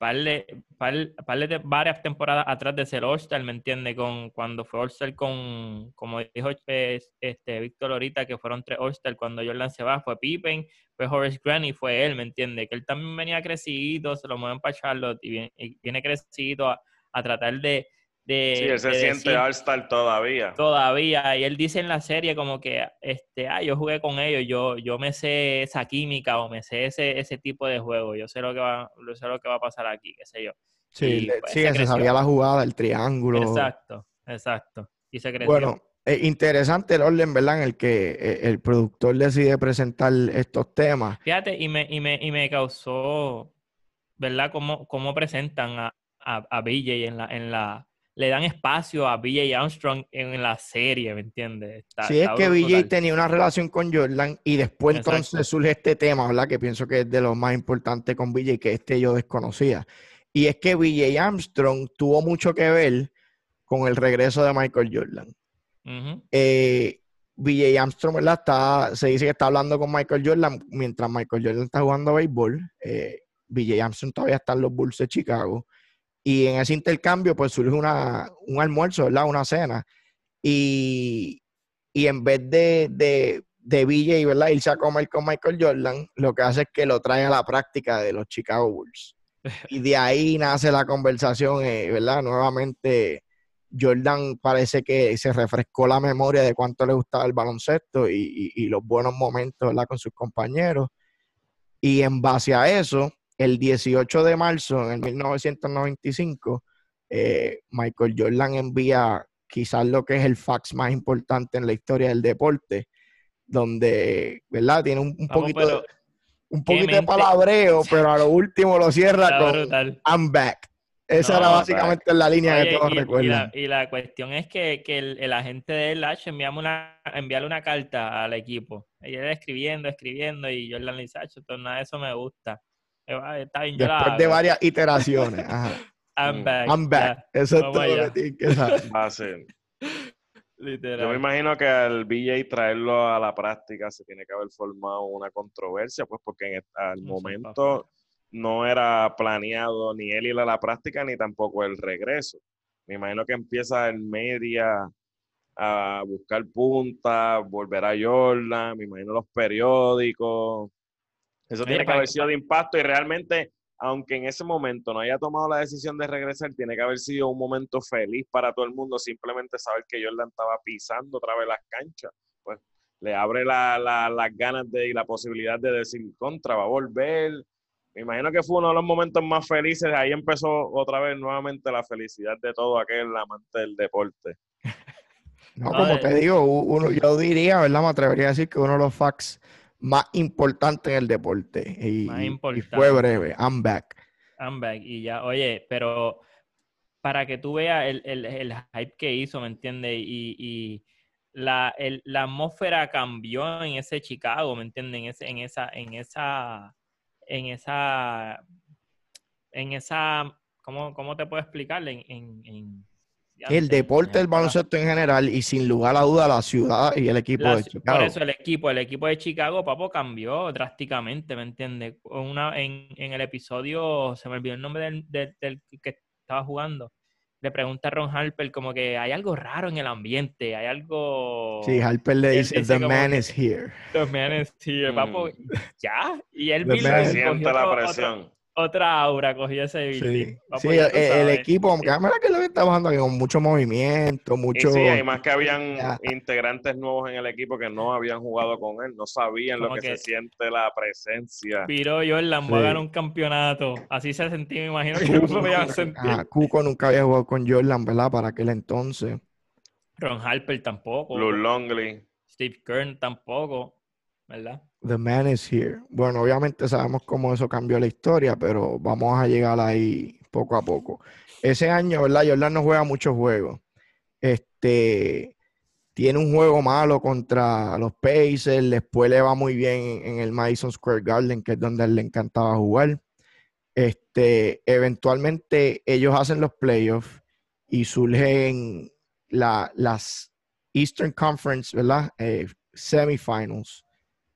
par de, par, de varias temporadas atrás de ser All-Star, ¿me entiende? Con, cuando fue All-Star con, como dijo este, Víctor ahorita, que fueron tres All-Star, cuando Jordan se va, fue Pippen, fue Horace Grant y fue él, ¿me entiende? Que él también venía crecido, se lo mueven para Charlotte y viene, y viene crecido a tratar de, sí, él se siente All-Star todavía. Todavía, y él dice en la serie como que, este, ah, yo jugué con ellos, yo, yo me sé esa química o me sé ese, ese tipo de juego, yo sé lo que va, yo sé lo que va a pasar aquí, qué sé yo. Sí, pues, sí se, sabía la jugada, el triángulo. Exacto, exacto. Y se creció. Bueno, es interesante el orden, ¿verdad? En el que eh, el productor decide presentar estos temas. Fíjate, y me, y me, y me causó, ¿verdad? Cómo, cómo presentan a, a, a BJ en la, en la, le dan espacio a BJ Armstrong en la serie, ¿me entiendes? sí, es que BJ tenía una relación con Jordan y después entonces surge este tema, ¿verdad? Que pienso que es de lo más importante con BJ, que este yo desconocía. Y es que BJ Armstrong tuvo mucho que ver con el regreso de Michael Jordan. Eh, BJ Armstrong, ¿verdad? Está, se dice que está hablando con Michael Jordan mientras Michael Jordan está jugando béisbol. Eh, BJ Armstrong todavía está en los Bulls de Chicago. Y en ese intercambio, pues surge una, un almuerzo, ¿verdad? Una cena. Y, y en vez de, de, de BJ, ¿verdad? Irse a comer con Michael Jordan, lo que hace es que lo trae a la práctica de los Chicago Bulls. *laughs* Y de ahí nace la conversación, eh, ¿verdad? Nuevamente, Jordan parece que se refrescó la memoria de cuánto le gustaba el baloncesto y, y, y los buenos momentos, ¿verdad? Con sus compañeros. Y en base a eso, el 18 de marzo, en el 1995, eh, Michael Jordan envía quizás lo que es el fax más importante en la historia del deporte, donde, ¿verdad? Tiene un, un poquito, de, un poquito de palabreo, *laughs* pero a lo último lo cierra con brutal. I'm back. Esa no, era básicamente la línea Oye, que todos y, recuerdan. Y la, y la, cuestión es que, que el, el, agente de Lash enviamos una, enviarle una carta al equipo. Ella escribiendo, escribiendo, y Jordan le dice, nada de eso me gusta. Está bien, Después de varias iteraciones. Ajá. *laughs* I'm back. I'm back. Eso es todo lo que que saber. *laughs* Va a ser. Literal. Yo me imagino que al BJ traerlo a la práctica se tiene que haber formado una controversia, pues porque en, al no momento no era planeado ni él ir a la práctica ni tampoco el regreso. Me imagino que empieza el media a buscar puntas, volver a Jordan, me imagino los periódicos, eso tiene que haber sido de impacto y realmente, aunque en ese momento no haya tomado la decisión de regresar, tiene que haber sido un momento feliz para todo el mundo, simplemente saber que Jordan estaba pisando otra vez las canchas. Pues le abre la, la, las ganas de, y la posibilidad de decir contra, va a volver. Me imagino que fue uno de los momentos más felices. Ahí empezó otra vez nuevamente la felicidad de todo aquel amante del deporte. *laughs* No, como te digo, uno, yo diría, ¿verdad? Me atrevería a decir que uno de los facts más importante en el deporte. Y, y, fue breve. I'm back. I'm back. Y ya, oye, pero para que tú veas el, el, el hype que hizo, ¿me entiendes? Y, y la, el, la, atmósfera cambió en ese Chicago, ¿me entiendes? En, ese, en esa, en esa, en esa, en esa, ¿cómo, cómo te puedo explicar? En, en, en el deporte del baloncesto en general y sin lugar a duda la ciudad y el equipo la, de Chicago. Por eso el equipo, el equipo de Chicago, papo, cambió drásticamente, ¿me entiendes? Una, en, en, el episodio, se me olvidó el nombre del, del, del, que estaba jugando. Le pregunta a Ron Harper como que hay algo raro en el ambiente, hay algo... Sí, Harper le dice, dice the man is here. The man is here, papo, ya. Y él mismo siente la presión. Otro, otra aura cogió ese. Sí, sí, el, el equipo, aunque mira que lo que está bajando aquí con mucho movimiento, Y mucho. sí, además que habían Ya. integrantes nuevos en el equipo que no habían jugado con él, no sabían lo que, que- se siente la presencia. Viró Jordan, voy a Sí. ganar un campeonato. Así se sentía, me imagino que *laughs* no se podían sentir. Ah, Cuco nunca había jugado con Jordan, ¿verdad? Para aquel entonces. Ron Harper tampoco. Blue Longley. Steve Kern tampoco, ¿verdad? The man is here. Bueno, obviamente sabemos cómo eso cambió la historia, pero vamos a llegar ahí poco a poco. Ese año, ¿verdad? Jordan no juega muchos juegos. Este tiene un juego malo contra los Pacers, después le va muy bien en el Madison Square Garden, que es donde le encantaba jugar. Este, eventualmente ellos hacen los playoffs y surgen la- las Eastern Conference, ¿verdad? Eh, semifinals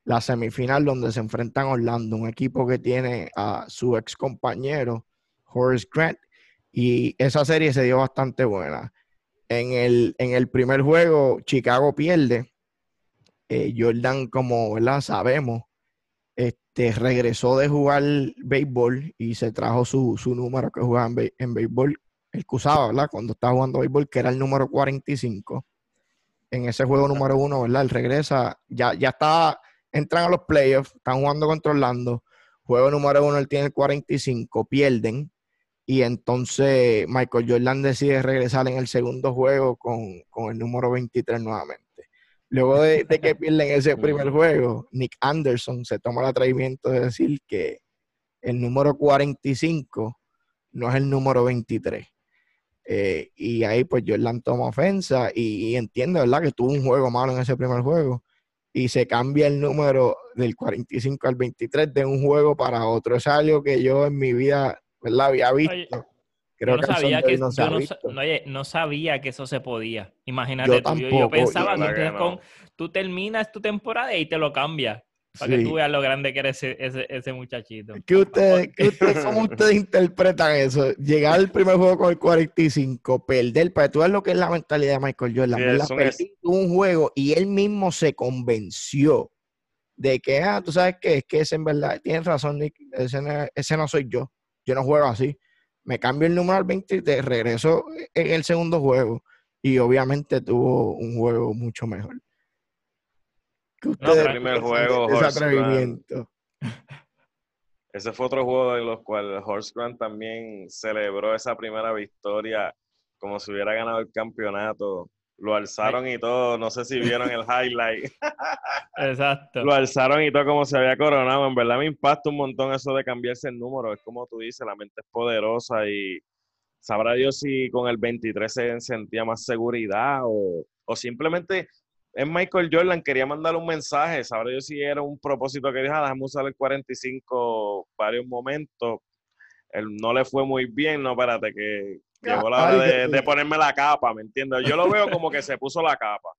la semifinal donde se enfrentan Orlando, un equipo que tiene a su ex compañero Horace Grant, y esa serie se dio bastante buena. En el, en el primer juego, Chicago pierde. Eh, Jordan, como ¿verdad? sabemos, este, regresó de jugar béisbol y se trajo su, su número que jugaba en, bé- en béisbol, el que usaba, ¿verdad? Cuando estaba jugando béisbol, que era el número 45. En ese juego número uno, ¿verdad? Él regresa, ya, ya estaba entran a los playoffs, están jugando contra Orlando, juego número uno, él tiene el 45, pierden, y entonces Michael Jordan decide regresar en el segundo juego con, con el número 23 nuevamente. Luego de, de que pierden ese *laughs* primer juego, Nick Anderson se toma el atrevimiento de decir que el número 45 no es el número 23. Eh, y ahí pues Jordan toma ofensa y, y entiende, ¿verdad? Que tuvo un juego malo en ese primer juego y se cambia el número del 45 al 23 de un juego para otro. Es algo que yo en mi vida, ¿verdad? Había visto. Oye, Creo yo no que sabía que no se yo ha no, visto. sa- no, oye, no sabía que eso se podía. Imagínate Yo tú. Yo, pensaba que que con- tú terminas tu temporada y te lo cambias. Para que tú veas lo grande que era ese, ese, ese muchachito. ¿Qué ustedes, qué ustedes- ¿Cómo ustedes interpretan eso? Llegar al primer juego con el 45, perder, para tú ves lo que es la mentalidad de Michael Jordan, Sí, ¿verdad? es un Perdí un juego y él mismo se convenció de que, ah, tú sabes que es que ese en verdad, tienes razón, Nick, ese no, ese no soy yo, yo no juego así. Me cambio el número al 23, regreso en el segundo juego y obviamente tuvo un juego mucho mejor. ¿Qué ustedes pero- primer piensan juego, *laughs* ese fue otro juego en los cuales Horst Grant también celebró esa primera victoria como si hubiera ganado el campeonato. Lo alzaron y todo, no sé si vieron el highlight. *laughs* Exacto. Lo alzaron y todo como se había coronado. En verdad me impacta un montón eso de cambiarse el número. Es como tú dices, la mente es poderosa y sabrá Dios si con el 23 se sentía más seguridad o, o simplemente es Michael Jordan, quería mandar un mensaje. Sabrá Dios si era un propósito que dijo, ah, déjame usar el 45 varios momentos. Él no le fue muy bien, no, espérate, que llegó la hora de, de ponerme la capa, ¿me entiendes? Yo lo veo como que se puso la capa.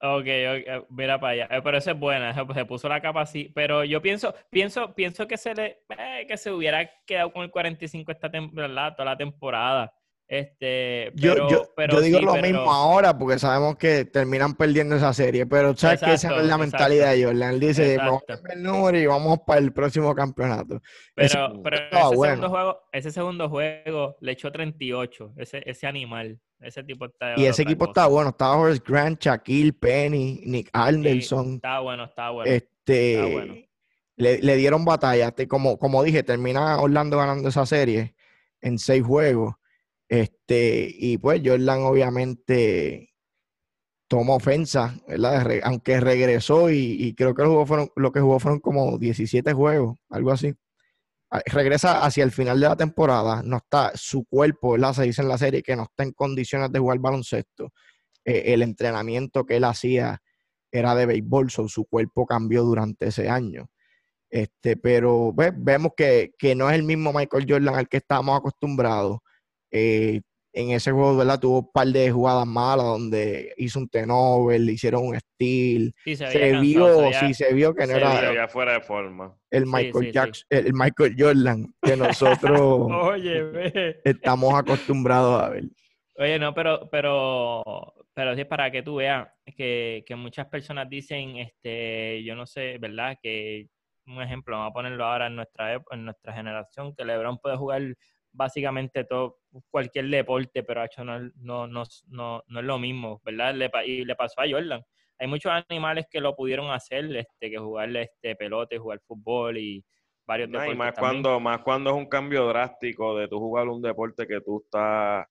Ok, ok, mira para allá. Eh, Pero eso es buena, se puso la capa así. Pero yo pienso, pienso, pienso que se le, eh, que se hubiera quedado con el 45 esta temporada, toda la temporada. Este, Yo, pero, yo, pero yo digo sí, lo pero- mismo ahora porque sabemos que terminan perdiendo esa serie, pero sabes que esa es la Exacto, mentalidad de Jordan. Él dice, vamos a Exacto. el número y vamos para el próximo campeonato. Ese- Pero, ese, bueno. segundo juego, ese segundo juego le echó 38, ese, ese animal, ese tipo está y ese equipo cosa. está bueno. Estaba Horace Grant, Shaquille Penny, Nick Sí, Anderson. Estaba bueno, estaba bueno. este, está bueno. le, le dieron batalla. Como, como dije, termina Orlando ganando esa serie en seis juegos. Este, y pues Jordan obviamente toma ofensa, ¿verdad? Re- aunque regresó y, y creo que lo, que jugó fueron como 17 juegos, algo así. Ah, Regresa hacia el final de la temporada, no está su cuerpo, ¿verdad? Se dice en la serie que no está en condiciones de jugar baloncesto. Eh, el entrenamiento que él hacía era de béisbol, so su cuerpo cambió durante ese año. Este, pero ve- vemos que, que no es el mismo Michael Jordan al que estábamos acostumbrados. Eh, en ese juego, ¿verdad? Tuvo un par de jugadas malas donde hizo un turnover, le hicieron un steal. Sí, se, vio, veía- sí, se vio que no se era vio. Ya fuera de forma. el Michael sí, sí. Jackson, el el Michael Jordan que nosotros *laughs* Oye, estamos acostumbrados a ver. Oye, no, pero, pero, pero sí es para que tú veas que, que muchas personas dicen, este, yo no sé, ¿verdad? Que un ejemplo, vamos a ponerlo ahora en nuestra, en nuestra generación, que LeBron puede jugar básicamente todo, cualquier deporte, pero hecho no, no, no, no, no es lo mismo, ¿verdad? Le, y le pasó a Jordan. Hay muchos animales que lo pudieron hacer, este, que jugar este, pelota y jugar fútbol y varios deportes. más cuando, más cuando es un cambio drástico de tú jugar un deporte que tú estás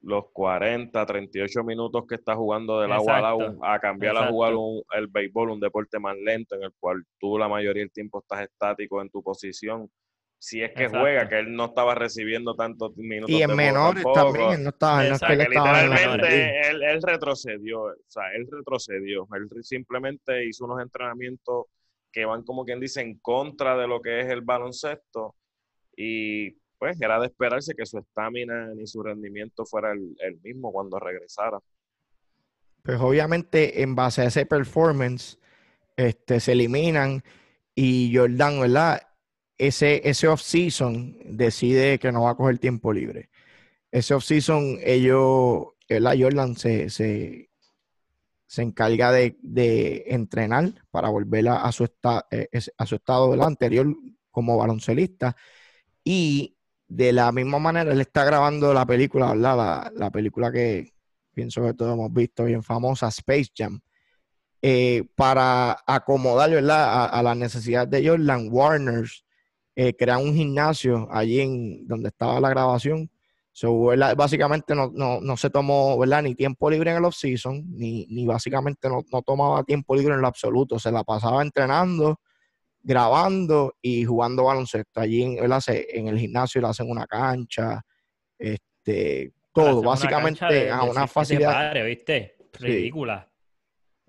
los 40, 38 minutos que estás jugando del agua al agua a cambiar a jugar el béisbol, un deporte más lento en el cual tú la mayoría del tiempo estás estático en tu posición si es que juega, que él no estaba recibiendo tantos minutos. Y en menores también, no estaba, no es que literalmente él, él, retrocedió, o sea, él retrocedió, él simplemente hizo unos entrenamientos que van como quien dice en contra de lo que es el baloncesto y pues era de esperarse que su estamina ni su rendimiento fuera el, el mismo cuando regresara. Pues obviamente en base a ese performance este, se eliminan y Jordan, ¿verdad? Ese, ese off-season decide que no va a coger tiempo libre. Ese off-season, ellos, la Jordan se, se, encarga de, entrenar para volver a, su, eh, a su estado anterior como baloncelista. Y de la misma manera, él está grabando la película, La, la película que pienso que todos hemos visto, bien famosa, Space Jam. Eh, para acomodar ¿verdad? A, a, las necesidades de Jordan, Warners eh, crean un gimnasio allí en donde estaba la grabación. básicamente no, se tomó ¿verdad? ni tiempo libre en el off-season, ni, ni básicamente no, tomaba tiempo libre en lo absoluto. Se la pasaba entrenando, grabando y jugando baloncesto. Allí en, en el gimnasio le hacen una cancha, este, todo, básicamente a una facilidad. ¿viste? Ridícula.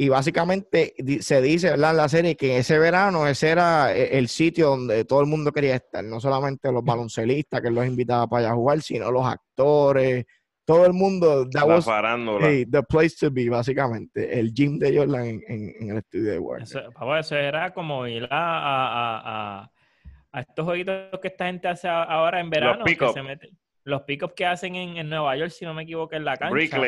Y básicamente se dice, ¿verdad? En la serie que ese verano ese era e, el sitio donde todo el mundo quería estar, no solamente los baloncelistas que los invitaba para allá a jugar, sino los actores, todo el mundo. That la farándula. the place to be, básicamente. El gym de Jordan en, el estudio de Warner. Eso, era como ir a, a, estos jueguitos que esta gente hace ahora en verano. Los pick-up. Los pick que hacen en, Nueva York, si no me equivoco, en la cancha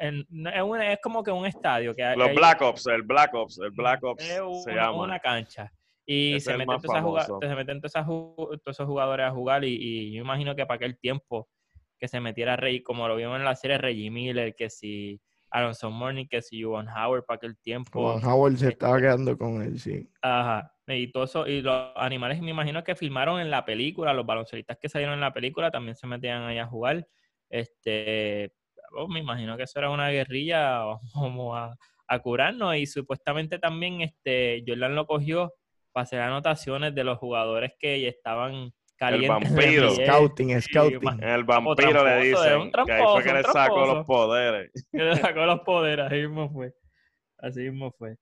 es, como que un estadio. Que Los Black Ops, el Black Ops, el Black Ops se una, llama. una cancha. Y se meten, se meten, todos esos jugadores a jugar y, yo imagino que para aquel tiempo que se metiera Rey, como lo vimos en la serie Reggie Miller, que si Aronson Morning, que si Juan Howard para aquel tiempo. Juan Howard se estaba este quedando con él, sí. Ajá. Y todo eso, y los animales me imagino que filmaron en la película, los baloncelistas que salieron en la película también se metían ahí a jugar. Este, Oh, me imagino que eso era una guerrilla, *laughs* como a, curarnos y supuestamente también este Jordan lo cogió para hacer anotaciones de los jugadores que estaban calientes. El vampiro. Scouting, scouting. El vampiro le dice que ahí fue que le sacó los poderes. *laughs* Que le sacó los poderes, así mismo fue. Así mismo fue.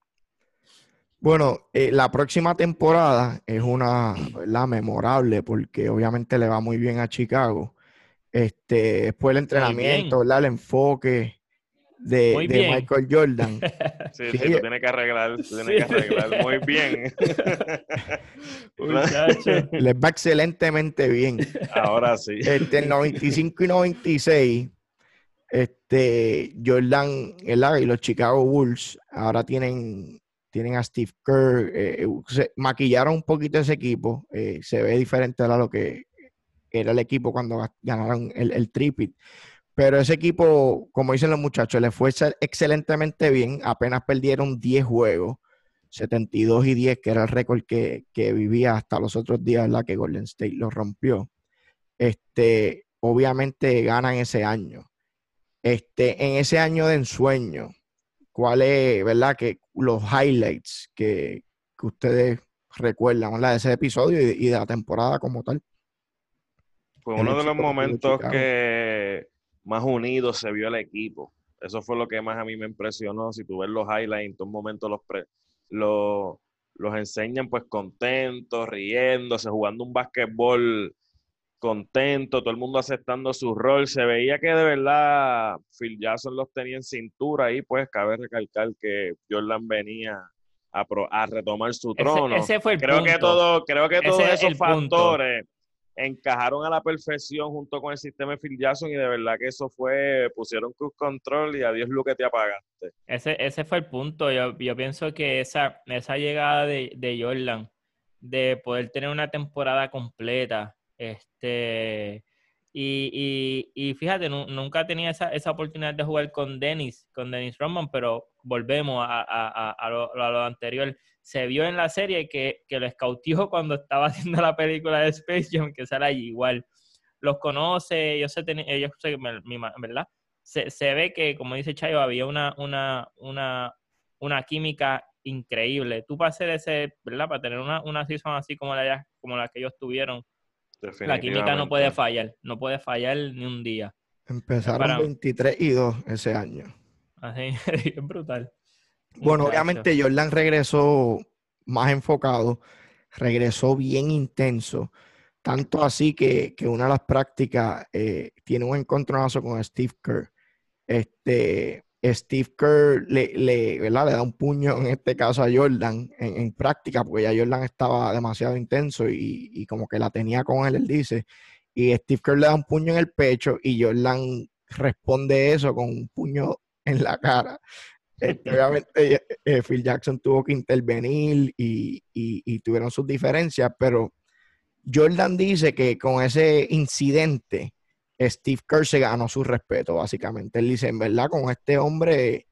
Bueno, eh, la próxima temporada es una, la memorable porque obviamente le va muy bien a Chicago. Este, después el entrenamiento, el enfoque de, Michael Jordan. *laughs* Sí, sí, sí, tú tienes que arreglar, tú tienes que arreglar muy bien. *laughs* Les va excelentemente bien. Ahora sí. Este, en 95 y 96, este, Jordan y los Chicago Bulls ahora tienen, tienen a Steve Kerr. Eh, maquillaron un poquito ese equipo. Eh, se ve diferente a lo que era el equipo cuando ganaron el, el tripit. Pero ese equipo, como dicen los muchachos, le fue excelentemente bien. Apenas perdieron 10 juegos, 72 y 10, que era el récord que, vivía hasta los otros días, la que Golden State lo rompió. Este, obviamente ganan ese año. Este, en ese año de ensueño, ¿cuáles, verdad? Que los highlights que, ustedes recuerdan. De ese episodio y de la temporada como tal. Fue uno de los momentos que más unidos se vio el equipo. Eso fue lo que más a mí me impresionó. Si tú ves los highlights, en todos momentos los, los, los enseñan pues contentos, riéndose, jugando un básquetbol contento, todo el mundo aceptando su rol. Se veía que de verdad Phil Jackson los tenía en cintura y pues cabe recalcar que Jordan venía a, a retomar su trono. Ese, fue el creo punto. que todo, creo que todos esos factores encajaron a la perfección junto con el sistema de Phil Jackson y de verdad que eso fue, pusieron cruz control y adiós lo que te apagaste. Ese, ese fue el punto. Yo, yo pienso que esa, esa llegada de, de Jordan, de poder tener una temporada completa, este, y, fíjate, nunca tenía esa, esa oportunidad de jugar con Dennis, con Dennis Rodman, pero volvemos a, lo, anterior. Se vio en la serie que, que lo escautió *laughs* cuando estaba haciendo la película de Space Jam, que sale allí igual. Los conoce, yo sé, ellos sé, ¿verdad? Se, se, ve que, como dice Chayo, había una, una, una, una química increíble. Tú para hacer ese, ¿verdad? Para tener una, una season así como la, como la que ellos tuvieron, la química no puede fallar, no puede fallar ni un día. Empezaron 23 y 2 ese año. Así, *laughs* es brutal. Bueno, obviamente Jordan regresó más enfocado, regresó bien intenso, tanto así que, que una de las prácticas eh, tiene un encontronazo con Steve Kerr. Este, Steve Kerr le, le, le, da un puño, en este caso a Jordan, en, práctica, porque ya Jordan estaba demasiado intenso y, y, como que la tenía con él, él dice. Y Steve Kerr le da un puño en el pecho y Jordan responde eso con un puño en la cara. Este, *laughs* obviamente eh, eh, Phil Jackson tuvo que intervenir y, y tuvieron sus diferencias, pero Jordan dice que con ese incidente, Steve Kerr se ganó su respeto, básicamente. Él dice, en verdad, con este hombre,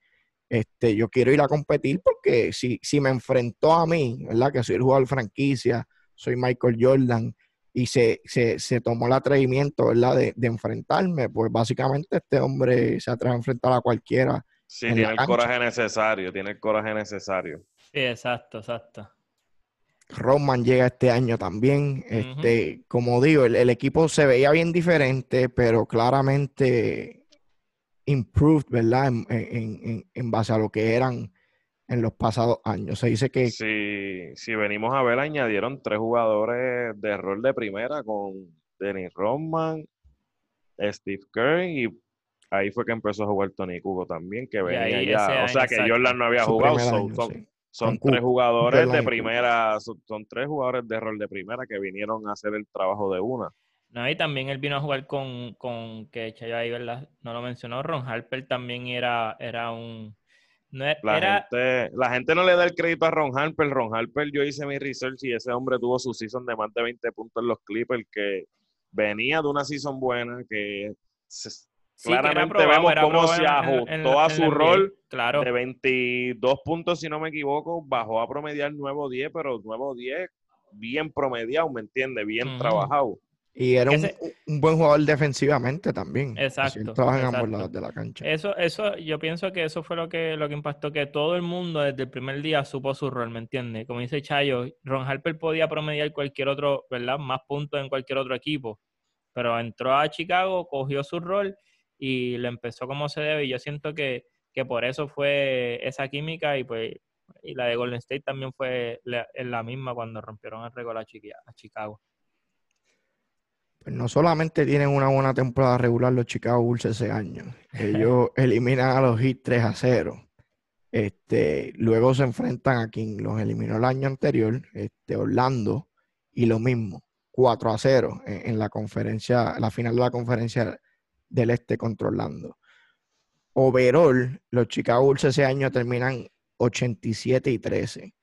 este, yo quiero ir a competir porque si, si me enfrentó a mí, ¿verdad? Que soy el jugador de franquicia, soy Michael Jordan, y se, se, se tomó el atrevimiento, ¿verdad? De, de, enfrentarme, pues básicamente este hombre se atreve a enfrentar a cualquiera. Sí, tiene el coraje necesario, tiene el coraje necesario. Sí, exacto, exacto. Roman llega este año también. Este, Como digo, el, equipo se veía bien diferente, pero claramente improved, ¿verdad? En, en, en, base a lo que eran en los pasados años. Se dice que... Si, si venimos a ver, añadieron tres jugadores de rol de primera con Dennis Rodman, Steve Kerr y ahí fue que empezó a jugar Tony Kugo también, que venía ya... O sea, que Jordan no había jugado. Son tres jugadores de primera, son, tres jugadores de rol de primera que vinieron a hacer el trabajo de una. No, y también él vino a jugar con, con que Chayo ahí, ¿verdad? No lo mencionó, Ron Harper también era, era un... No e, la, gente, la gente no le da el crédito a Ron Harper. Ron Harper, yo hice mi research y ese hombre tuvo su season de más de 20 puntos en los Clippers, que venía de una season buena, que se, Claramente vemos cómo se ajustó a su rol claro. de 22 puntos, si no me equivoco, bajó a promediar nuevo 10, pero nuevo 10 bien promediado, ¿me entiendes? Bien trabajado. Y era un, buen jugador defensivamente también. Exacto. Trabaja en ambos lados de la cancha. Eso, eso, yo pienso que eso fue lo que, lo que impactó, que todo el mundo desde el primer día supo su rol, ¿me entiendes? Como dice Chayo, Ron Harper podía promediar cualquier otro, ¿verdad? Más puntos en cualquier otro equipo. Pero entró a Chicago, cogió su rol y lo empezó como se debe. Y yo siento que, que por eso fue esa química y pues y la de Golden State también fue la, la misma cuando rompieron el récord a, a Chicago. Pues no solamente tienen una buena temporada regular los Chicago Bulls ese año, ellos *laughs* eliminan a los Heat 3 a 0. Este, luego se enfrentan a quien los eliminó el año anterior, este, Orlando, y lo mismo, 4 a 0 en, en la conferencia, la final de la conferencia del este controlando. Overall, los Chicago Bulls ese año terminan 87 y 13,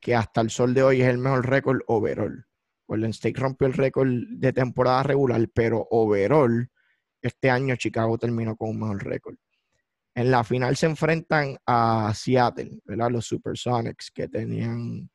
que hasta el sol de hoy es el mejor récord overall. Golden State rompió el récord de temporada regular, pero overall, este año Chicago terminó con un mejor récord. En la final se enfrentan a Seattle, ¿verdad? Los Supersonics, que tenían,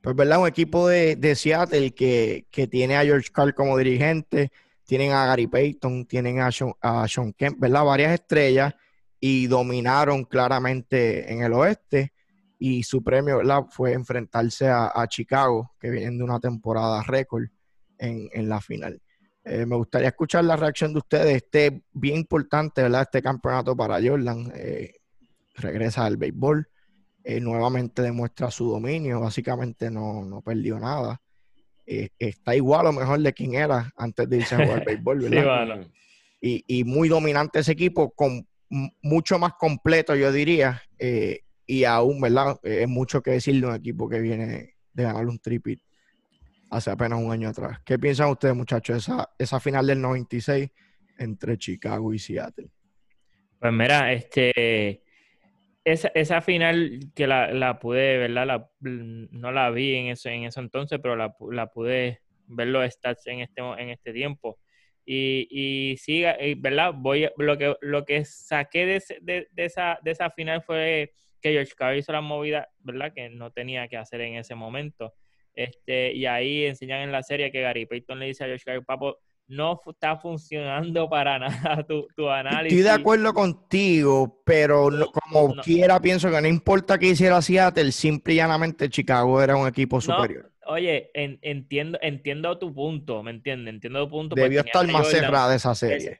pues, ¿verdad? Un equipo de, Seattle que, que, tiene a George Carl como dirigente, tienen a Gary Payton, tienen a Sean, Kemp, ¿verdad? Varias estrellas y dominaron claramente en el oeste. Y su premio, ¿verdad? Fue enfrentarse a, Chicago, que vienen de una temporada récord en, la final. Eh, me gustaría escuchar la reacción de ustedes. Este bien importante, ¿verdad? Este campeonato para Jordan. Eh, regresa al béisbol. Eh, nuevamente demuestra su dominio. Básicamente no, no perdió nada. Eh, está igual o mejor de quien era antes de irse a jugar béisbol, *laughs* ¿verdad? y, y, muy dominante ese equipo, con mucho más completo, yo diría, eh, y aún, ¿verdad? Eh, es mucho que decir de un equipo que viene de ganar un tripit hace apenas un año atrás. ¿Qué piensan ustedes, muchachos, esa, esa final del 96 entre Chicago y Seattle? Pues mira, este, esa, esa final que la, la pude, ¿verdad? La, no la vi en eso, en entonces, pero la, la pude ver los stats en este, en este tiempo. Y, y sí, ¿verdad? Voy, lo, que, lo que saqué de, de, de, esa, de esa final fue que George Carr hizo la movida, ¿verdad? Que no tenía que hacer en ese momento. Este, y ahí enseñan en la serie que Gary Payton le dice a George Carr, papo, no está funcionando para *laughs* nada tu, tu, análisis. Estoy de acuerdo contigo, pero como quiera pienso que no importa que hiciera Seattle, simple y llanamente Chicago era un equipo superior. Oye, entiendo, entiendo tu punto, ¿me entiendes? Entiendo tu punto. Debió estar más cerrada esa serie.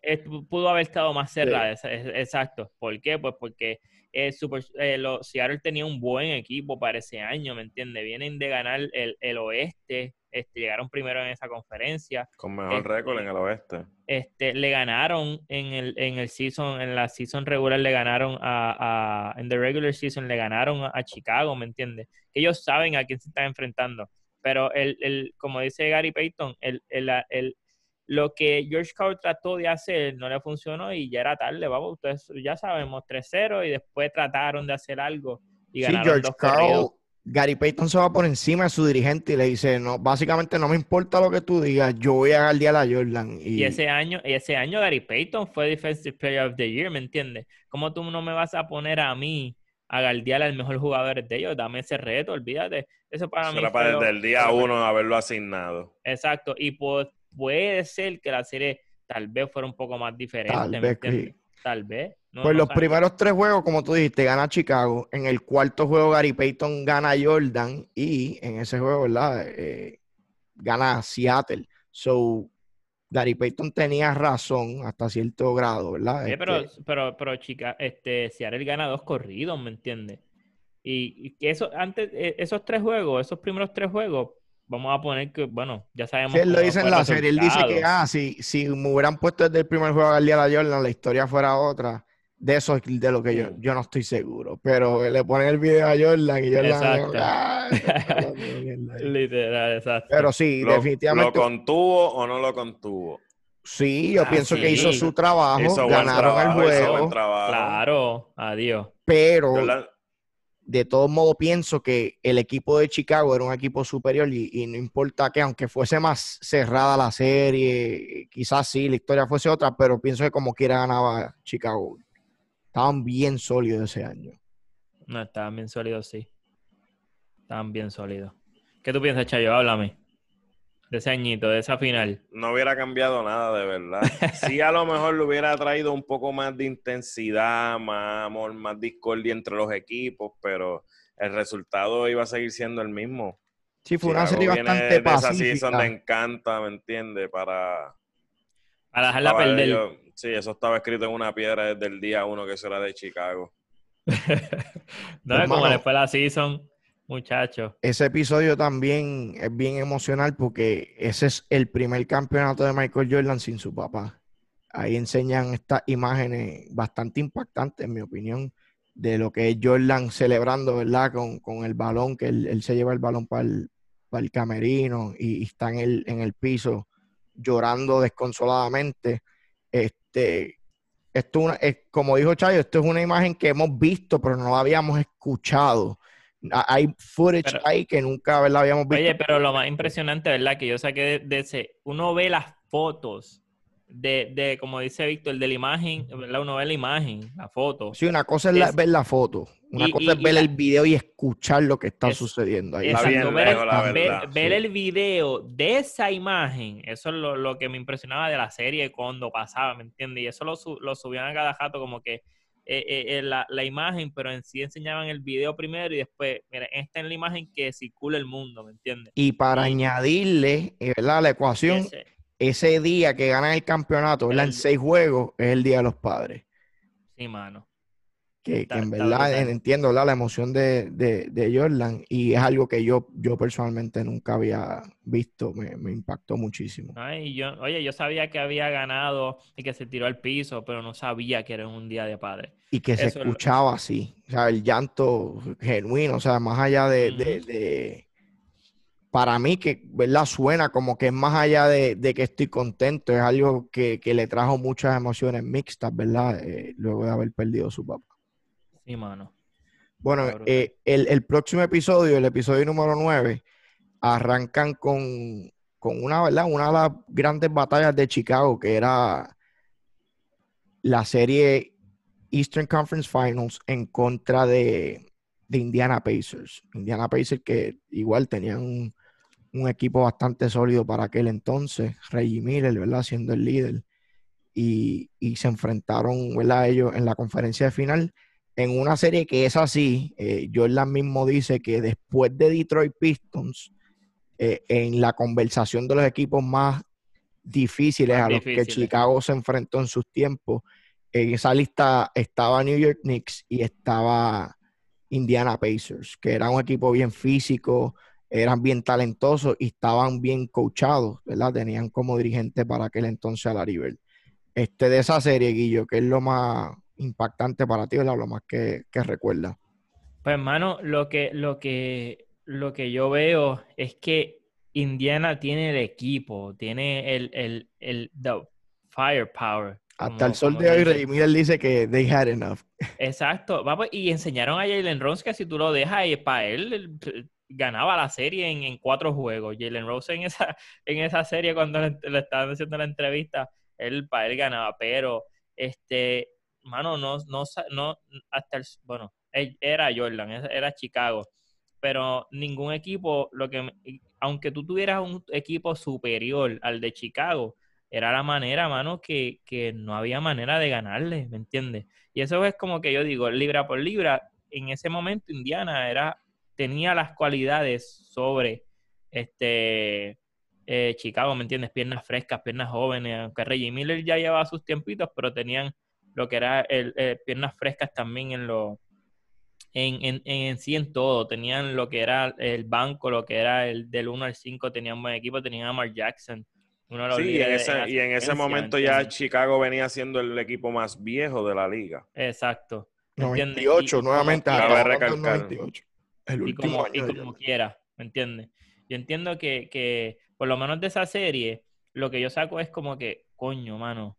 pudo haber estado más cerrada, exacto. ¿Por qué? Pues porque eh, super, eh, Seattle tenía un buen equipo para ese año, ¿me entiendes? Vienen de ganar el, el oeste, este, llegaron primero en esa conferencia. Con mejor este, récord en el oeste. Este, le ganaron en el, en el season, en la season regular le ganaron a, a en the regular season le ganaron a Chicago, ¿me entiendes? Ellos saben a quién se están enfrentando. Pero el, el, como dice Gary Payton, el, el, el, lo que George Carl trató de hacer no le funcionó y ya era tarde, vamos, ustedes ya sabemos, 3-0 y después trataron de hacer algo y sí, George Carl, Gary Payton se va por encima de su dirigente y le dice, no, básicamente no me importa lo que tú digas, yo voy a guardiar a Jordan. Y... y, ese año, ese año Gary Payton fue Defensive Player of the Year, ¿me entiendes? ¿Cómo tú no me vas a poner a mí a guardiar al mejor jugador de ellos? Dame ese reto, olvídate. Eso para mí. para desde el día uno haberlo asignado. Exacto, y pues puede ser que la serie tal vez fuera un poco más diferente. Tal vez. Tal vez. pues los primeros tres juegos, como tú dijiste, gana Chicago. En el cuarto juego, Gary Payton gana Jordan. Y en ese juego, ¿verdad? Eh, gana Seattle. So, Gary Payton tenía razón hasta cierto grado, ¿verdad? pero, este pero, pero, chica, este, Seattle gana dos corridos, ¿me entiendes? Y, que eso, antes, eh, esos tres juegos, esos primeros tres juegos, vamos a poner que, bueno, ya sabemos. él lo dice en la serie. Él dice que, ah, si, si me hubieran puesto desde el primer juego al día de Jordan, la historia fuera otra. De eso es de lo que yo, yo no estoy seguro. Pero le ponen el video a Jordan y Jordan. Exacto. Ah, *laughs* Literal, exacto. Pero sí, definitivamente. ¿Lo contuvo o no lo contuvo? Sí, yo ah, pienso que hizo su trabajo, ganaron el juego. Claro, adiós. Pero de todos modos pienso que el equipo de Chicago era un equipo superior y, no importa que aunque fuese más cerrada la serie, quizás sí, la historia fuese otra, pero pienso que como quiera ganaba Chicago. Estaban bien sólidos ese año. No, estaban bien sólidos, sí. Estaban bien sólidos. ¿Qué tú piensas, Chayo? Háblame de ese añito, de esa final. No hubiera cambiado nada, de verdad. Sí, a lo mejor le hubiera traído un poco más de intensidad, más amor, más discordia entre los equipos, pero el resultado iba a seguir siendo el mismo. Sí, fue una serie bastante pacífica. Esa season encanta, ¿me entiendes? Para... Para dejarla perder. sí, eso estaba escrito en una piedra desde el día uno que eso era de Chicago. *laughs* no es como después la season Muchacho. Ese episodio también es bien emocional porque ese es el primer campeonato de Michael Jordan sin su papá. Ahí enseñan estas imágenes bastante impactantes, en mi opinión, de lo que es Jordan celebrando, ¿verdad? Con, el balón, que él, se lleva el balón para el, el camerino y, está en el, en el piso llorando desconsoladamente. Este, esto es, como dijo Chayo, esto es una imagen que hemos visto, pero no la habíamos escuchado hay footage ahí que nunca habíamos visto. Oye, pero lo más impresionante, ¿verdad? Que yo saqué de, ese, uno ve las fotos de, de, como dice Víctor, de la imagen, ¿verdad? Uno ve la imagen, la foto. Sí, una cosa es, ver la foto, una cosa es ver el video y escuchar lo que está sucediendo ahí. Exacto, ver, el video de esa imagen, eso es lo, lo, que me impresionaba de la serie cuando pasaba, ¿me entiendes? Y eso lo, lo subían a cada jato como que eh, eh, eh, la, la, imagen, pero en sí enseñaban el video primero y después, mira, esta es la imagen que circula el mundo, ¿me entiendes? Y para añadirle, ¿verdad? La ecuación, ese, día que ganan el campeonato, ¿verdad? En seis juegos, es el Día de los Padres. Sí, mano que, en verdad entiendo la emoción de, de, Jordan y es algo que yo, yo personalmente nunca había visto, me, impactó muchísimo. Ay, yo, oye, yo sabía que había ganado y que se tiró al piso, pero no sabía que era un día de padre. Y que se escuchaba así, o sea, el llanto genuino, o sea, más allá de, para mí que, ¿verdad? Suena como que es más allá de, que estoy contento, es algo que, le trajo muchas emociones mixtas, ¿verdad? Eh, luego de haber perdido a su papá. Sí, mano. Bueno, eh, el, próximo episodio, el episodio número 9, arrancan con, una, ¿verdad? Una de las grandes batallas de Chicago, que era la serie Eastern Conference Finals en contra de, Indiana Pacers. Indiana Pacers que igual tenían un, un, equipo bastante sólido para aquel entonces, Reggie Miller, ¿verdad? Siendo el líder. Y, y se enfrentaron, ¿verdad? Ellos en la conferencia de final en una serie que es así, eh, Jordan mismo dice que después de Detroit Pistons, eh, en la conversación de los equipos más difíciles a los que Chicago se enfrentó en sus tiempos, en esa lista estaba New York Knicks y estaba Indiana Pacers, que era un equipo bien físico, eran bien talentosos y estaban bien coachados, ¿verdad? Tenían como dirigente para aquel entonces a la River. Este, de esa serie, Guillo, que es lo más impactante para ti, ¿verdad? Lo más que, que recuerda. Pues, hermano, lo que, lo que, lo que yo veo es que Indiana tiene el equipo, tiene el, el, el firepower. Hasta el sol de hoy, Rey Miller dice que they had enough. Exacto. Vamos, y enseñaron a Jalen Rose que si tú lo dejas, y para él, ganaba la serie en, en, cuatro juegos. Jalen Rose en esa, en esa serie, cuando le, le estaban haciendo la entrevista, él para él ganaba. Pero este mano, no, no, no, hasta el, bueno, era Jordan, era Chicago, pero ningún equipo, lo que, aunque tú tuvieras un equipo superior al de Chicago, era la manera, mano, que, que no había manera de ganarle, ¿me entiendes? Y eso es como que yo digo, libra por libra, en ese momento Indiana era, tenía las cualidades sobre este eh, Chicago, ¿me entiendes? Piernas frescas, piernas jóvenes, aunque Reggie Miller ya llevaba sus tiempitos, pero tenían lo que era el, eh, piernas frescas también en lo en, en, en, sí en todo. Tenían lo que era el banco, lo que era el del 1 al 5, tenían buen equipo, tenían a Mark Jackson. Uno sí, y en ese momento ya Chicago venía siendo el equipo más viejo de la liga. Exacto. 98, nuevamente. El último y como, quiera, ¿me entiendes? Yo entiendo que, que, por lo menos de esa serie, lo que yo saco es como que, coño, mano,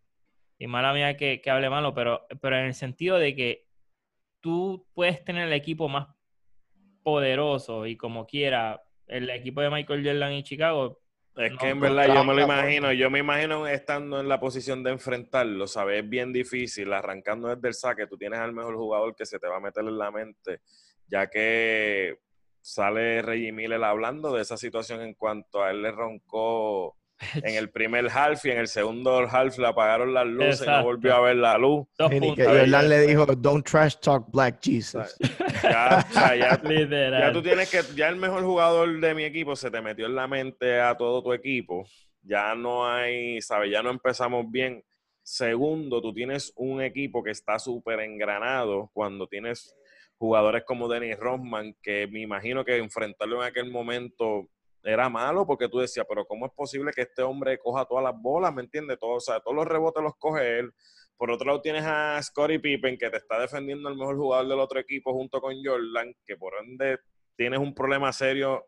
y mala mía que, hable malo, pero, pero en el sentido de que tú puedes tener el equipo más poderoso y como quiera, el equipo de Michael Jordan y Chicago. Es que en verdad yo me lo imagino, yo me imagino estando en la posición de enfrentarlo, sabes, es bien difícil, arrancando desde el saque, tú tienes al mejor jugador que se te va a meter en la mente, ya que sale Reggie Miller hablando de esa situación en cuanto a él le roncó en el *laughs* primer half y en el segundo half le apagaron las luces y no volvió a ver la luz. Y Jordan le dijo, don't trash talk Black Jesus. *laughs* Ya, *laughs* ya, tú tienes que, ya el mejor jugador de mi equipo se te metió en la mente a todo tu equipo. Ya no hay, ¿sabes? Ya no empezamos bien. Segundo, tú tienes un equipo que está súper engranado cuando tienes jugadores como Dennis Rodman, que me imagino que enfrentarlo en aquel momento era malo porque tú decías, pero ¿cómo es posible que este hombre coja todas las bolas? ¿Me entiendes? Todo, o sea, todos los rebotes los coge él. Por otro lado tienes a Scottie Pippen que te está defendiendo el mejor jugador del otro equipo junto con Jordan, que por ende tienes un problema serio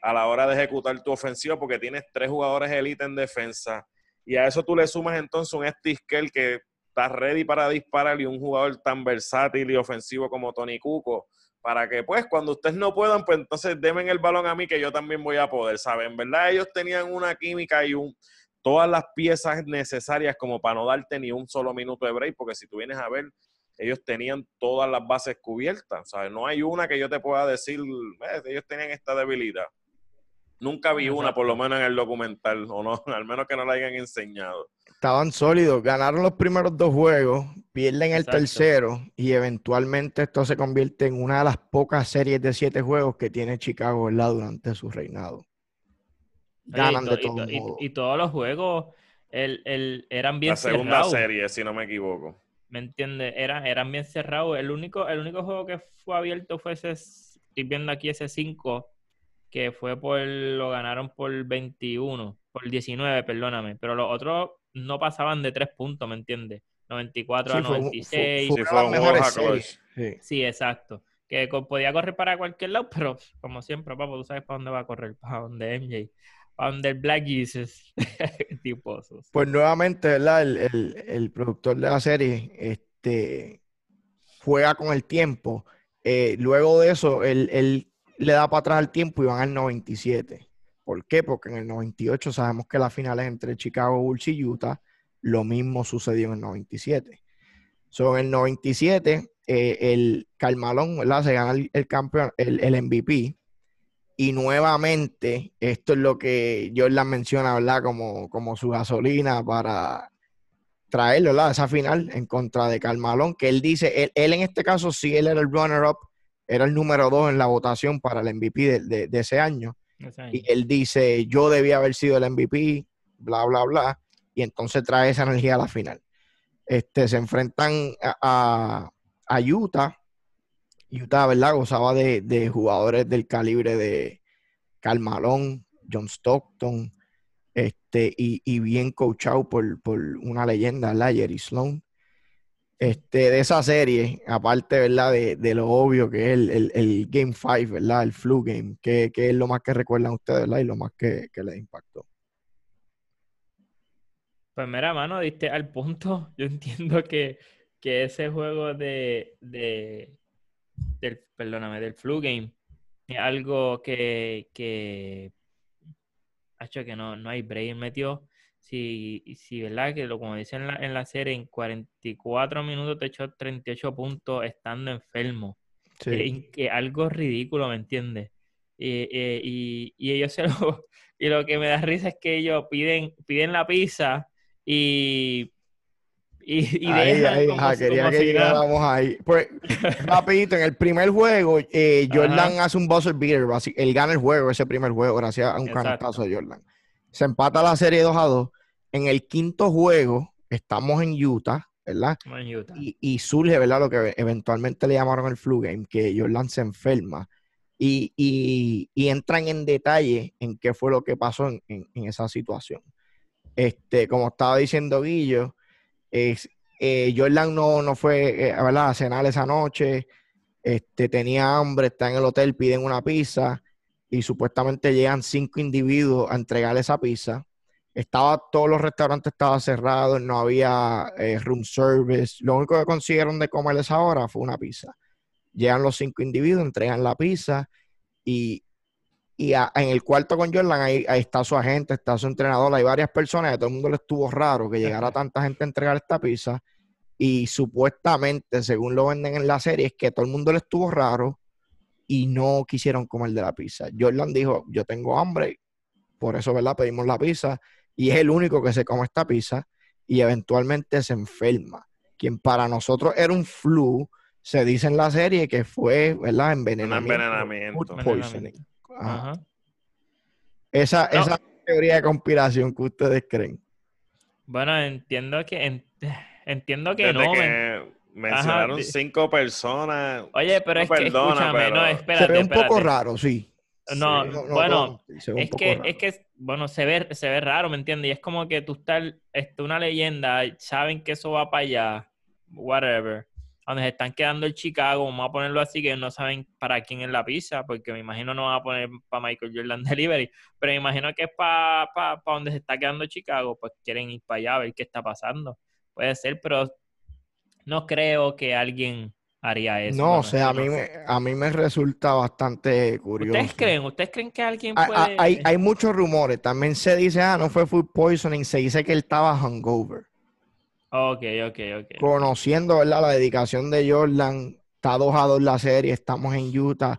a la hora de ejecutar tu ofensiva porque tienes tres jugadores élite en defensa. Y a eso tú le sumas entonces un Stiskel que está ready para disparar y un jugador tan versátil y ofensivo como Tony Cuco para que pues cuando ustedes no puedan, pues entonces denme el balón a mí que yo también voy a poder, ¿saben? ¿Verdad? Ellos tenían una química y un, todas las piezas necesarias como para no darte ni un solo minuto de break, porque si tú vienes a ver, ellos tenían todas las bases cubiertas, ¿sabes? No hay una que yo te pueda decir, eh, ellos tenían esta debilidad. Nunca vi una, por lo menos en el documental, o no, *laughs* al menos que no la hayan enseñado estaban sólidos, ganaron los primeros dos juegos, pierden el tercero y eventualmente esto se convierte en una de las pocas series de siete juegos que tiene Chicago ¿verdad? durante su reinado. Ganan de todo y, todos los juegos el, eran bien cerrados. La segunda serie, si no me equivoco. ¿Me entiendes? Era, eran bien cerrados. El único, el único juego que fue abierto fue ese, estoy viendo aquí ese 5, que fue por, lo ganaron por 21, por 19, perdóname. Pero los otros no pasaban de tres puntos, ¿me entiendes? 94 a 96. sí, fue sí, exacto. que podía correr para cualquier lado, *laughs* pero como siempre, papá, tú sabes para dónde va a correr, para donde MJ, para donde el Black Jesus, *laughs* tipo Pues nuevamente, ¿verdad? El, productor de la serie este, juega con el tiempo. Eh, luego de eso, él, le da para atrás el tiempo y van al 97. ¿Por qué? Porque en el 98 sabemos que la final es entre Chicago Bulls y Utah. Lo mismo sucedió en el 97. So, en el 97, eh, el Carmalón, ¿verdad? Se gana el, campeón, el, MVP. Y nuevamente, esto es lo que Jordan menciona, ¿verdad? Como, como su gasolina para traerlo, ¿verdad? Esa final en contra de Carmalón, que él dice, él, en este caso sí, él era el runner-up, era el número dos en la votación para el MVP de, ese año. Y él dice, yo debía haber sido el MVP, bla, bla, bla. Y entonces trae esa energía a la final. Este, se enfrentan a, Utah. Utah, ¿verdad? Gozaba de, jugadores del calibre de Carl John Stockton, este, y, bien coachado por, una leyenda, ¿verdad? Jerry Sloan. Este, de esa serie, aparte, ¿verdad? De, lo obvio que es el, Game 5, ¿verdad? El flu game, que, es lo más que recuerdan ustedes, ¿verdad? Y lo más que, que les impactó. Pues mira, mano, diste al punto. *laughs* Yo entiendo que, ese juego de, del, perdóname, del flu game es algo que, que hecho que no, no hay break. Metió, si, si verdad, que lo como dicen en la, en la serie, en 44 minutos te echó 38 puntos estando enfermo. Sí. Que, algo ridículo, ¿me entiendes? Y, y, ellos se *laughs* lo, y lo que me da risa es que ellos piden, piden la pizza y, y, y ahí, ahí, quería que llegáramos ahí. Pues, *laughs* rapidito, en el primer juego, eh, Jordan hace un buzzer beater, él gana el juego, ese primer juego, gracias a un canastazo de Jordan. Se empata la serie 2 a 2. En el quinto juego, estamos en Utah, ¿verdad? En Utah. Y, surge, ¿verdad? Lo que eventualmente le llamaron el flu game, que Jordan se enferma. Y, y, entran en detalle en qué fue lo que pasó en, en esa situación. Este, como estaba diciendo Guillo, es, eh, Jordan no, no fue eh, a cenar esa noche, este, tenía hambre, está en el hotel, piden una pizza y supuestamente llegan cinco individuos a entregarle esa pizza. Estaba, todos los restaurantes estaban cerrados, no había eh, room service. Lo único que consiguieron de comer esa hora fue una pizza. Llegan los cinco individuos, entregan la pizza y y en el cuarto con Jordan, ahí, está su agente, está su entrenador, hay varias personas, a todo el mundo le estuvo raro que llegara tanta gente a entregar esta pizza. Y supuestamente, según lo venden en la serie, es que todo el mundo le estuvo raro y no quisieron comer de la pizza. Jordan dijo, yo tengo hambre, por eso, ¿verdad? Pedimos la pizza. Y es el único que se come esta pizza y eventualmente se enferma. Quien para nosotros era un flu, se dice en la serie que fue, ¿verdad? Envenenamiento. envenenamiento. Esa, esa teoría de conspiración que ustedes creen. Bueno, entiendo que entiendo que no. mencionaron cinco personas. Oye, pero es que escúchame, no, espérate. Se ve un poco raro, sí. No, bueno, es que, es que, bueno, se ve, se ve raro, ¿me entiendes? Y es como que tú estás, este, una leyenda, saben que eso va para allá, whatever donde se están quedando el Chicago, vamos a ponerlo así, que no saben para quién es la pizza, porque me imagino no van a poner para Michael Jordan *laughs* Delivery, pero me imagino que es para pa, donde se está quedando Chicago, pues quieren ir para allá a ver qué está pasando. Puede ser, pero no creo que alguien haría eso. No, o sea, a mí, me, a mí me resulta bastante curioso. ¿Ustedes creen? ¿Ustedes creen que alguien puede...? Hay, hay muchos rumores. También se dice, ah, no fue food poisoning. Se dice que él estaba hungover. Ok, ok, ok. Conociendo ¿verdad? la dedicación de Jordan, está 2 a 2 la serie, estamos en Utah.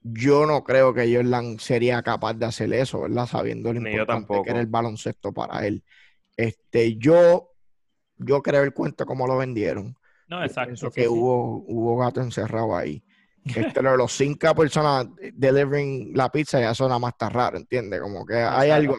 Yo no creo que Jordan sería capaz de hacer eso, ¿verdad? Sabiendo lo importante que era el baloncesto para él. Este, yo, yo creo el cuento como lo vendieron. No, exacto. que hubo, hubo gato encerrado ahí. Este, los cinco personas delivering la pizza ya suena más tan raro, ¿entiendes? Como que hay algo.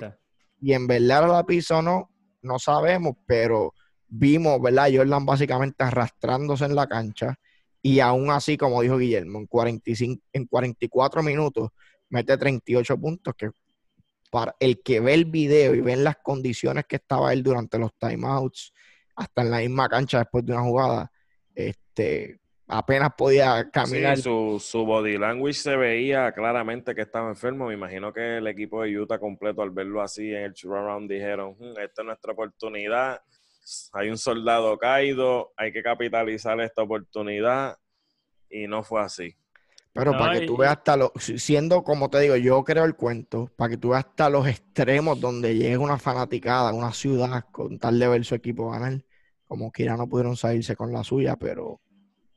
Y en verdad la pizza o no, no sabemos, pero vimos, ¿verdad? Jordan básicamente arrastrándose en la cancha y aún así, como dijo Guillermo, en, 45, en 44 minutos mete 38 puntos, que para el que ve el video y ve las condiciones que estaba él durante los timeouts, hasta en la misma cancha después de una jugada, este, apenas podía caminar. Sí, su, su body language se veía claramente que estaba enfermo. Me imagino que el equipo de Utah completo, al verlo así en el round dijeron: "Hmm, Esta es nuestra oportunidad. Hay un soldado caído, hay que capitalizar esta oportunidad. Y no fue así. Pero No, para que tú veas hasta los, siendo como te digo, yo creo el cuento, para que tú veas hasta los extremos donde llega una fanaticada, una ciudad, con tal de ver su equipo ganar, como que ya no pudieron salirse con la suya, pero